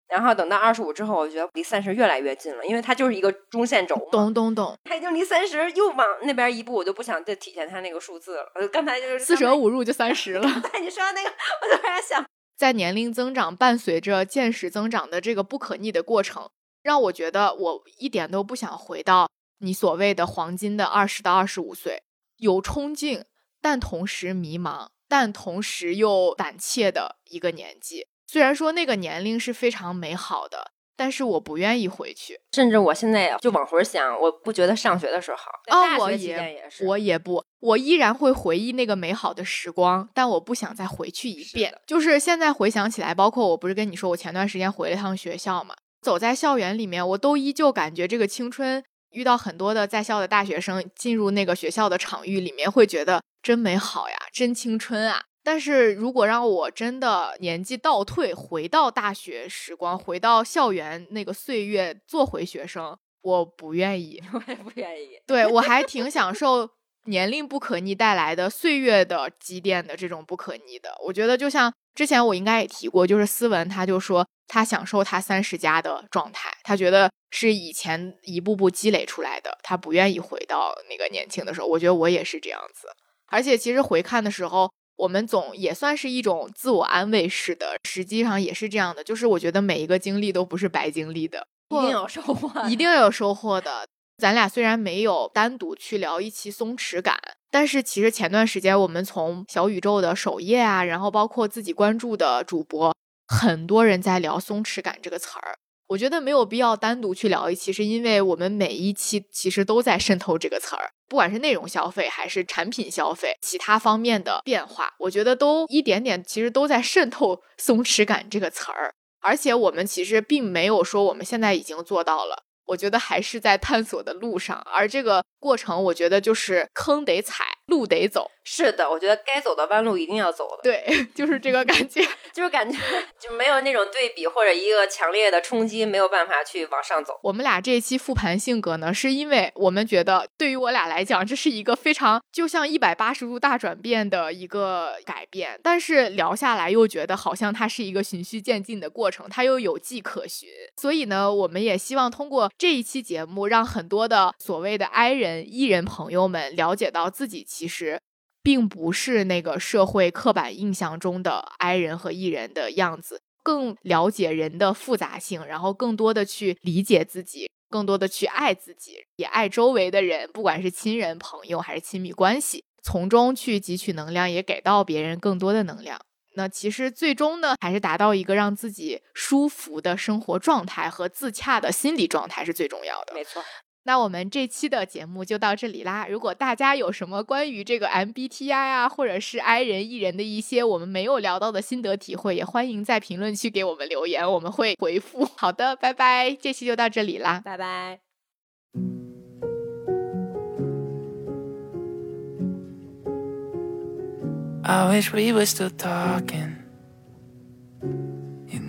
然后等到二十五之后，我觉得离三十越来越近了，因为它就是一个中线轴。懂懂懂。它已经离三十又往那边一步，我就不想再体现它那个数字了。我刚才就是四舍五入就三十了。对，你说那个，我突然想。在年龄增长伴随着见识增长的这个不可逆的过程，让我觉得我一点都不想回到你所谓的黄金的二十到二十五岁，有冲劲，但同时迷茫，但同时又胆怯的一个年纪。虽然说那个年龄是非常美好的。但是我不愿意回去，甚至我现在就往回想，我不觉得上学的时候好。哦，我也，我也不，我依然会回忆那个美好的时光，但我不想再回去一遍。就是现在回想起来，包括我不是跟你说，我前段时间回了趟学校嘛，走在校园里面，我都依旧感觉这个青春。遇到很多的在校的大学生，进入那个学校的场域里面，会觉得真美好呀，真青春啊。但是如果让我真的年纪倒退，回到大学时光，回到校园那个岁月，做回学生，我不愿意。我也不愿意。对我还挺享 受年龄不可逆带来的岁月的积淀的这种不可逆的。我觉得就像之前我应该也提过，就是思文他就说他享受他三十加的状态，他觉得是以前一步步积累出来的，他不愿意回到那个年轻的时候。我觉得我也是这样子，而且其实回看的时候。我们总也算是一种自我安慰式的，实际上也是这样的。就是我觉得每一个经历都不是白经历的，一定有收获，一定有收获的。咱俩虽然没有单独去聊一期松弛感，但是其实前段时间我们从小宇宙的首页啊，然后包括自己关注的主播，很多人在聊松弛感这个词儿。我觉得没有必要单独去聊一期，是因为我们每一期其实都在渗透这个词儿，不管是内容消费还是产品消费，其他方面的变化，我觉得都一点点其实都在渗透松弛感这个词儿。而且我们其实并没有说我们现在已经做到了，我觉得还是在探索的路上，而这个过程，我觉得就是坑得踩。路得走，是的，我觉得该走的弯路一定要走的。对，就是这个感觉，就是感觉就没有那种对比或者一个强烈的冲击，没有办法去往上走。我们俩这一期复盘性格呢，是因为我们觉得对于我俩来讲，这是一个非常就像一百八十度大转变的一个改变，但是聊下来又觉得好像它是一个循序渐进的过程，它又有迹可循。所以呢，我们也希望通过这一期节目，让很多的所谓的 I 人、艺人朋友们了解到自己。其实，并不是那个社会刻板印象中的 I 人和 E 人的样子，更了解人的复杂性，然后更多的去理解自己，更多的去爱自己，也爱周围的人，不管是亲人、朋友还是亲密关系，从中去汲取能量，也给到别人更多的能量。那其实最终呢，还是达到一个让自己舒服的生活状态和自洽的心理状态是最重要的。没错。那我们这期的节目就到这里啦。如果大家有什么关于这个 MBTI 啊，或者是 I 人 E 人的一些我们没有聊到的心得体会，也欢迎在评论区给我们留言，我们会回复。好的，拜拜，这期就到这里啦，拜拜。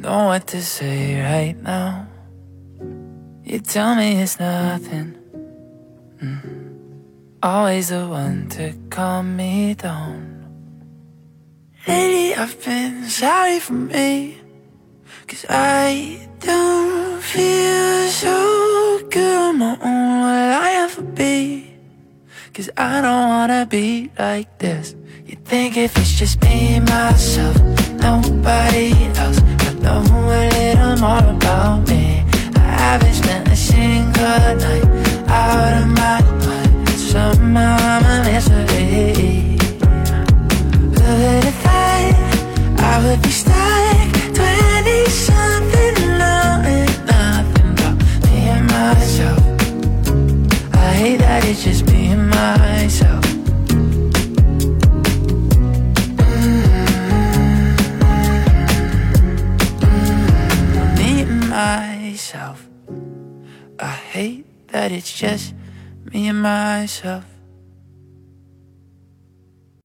You tell me it's nothing. Mm. Always the one to calm me down. Lately I've been sorry for me. Cause I don't feel so good on my own. Will I ever be? Cause I don't wanna be like this. You think if it's just me, myself, nobody else, I know a little more about me haven't spent a single night out of my mind. Somehow I'm a. Who would have thought I would be stuck 20 something knowing nothing but me and myself? I hate that it's just me and myself. That it's just me and myself.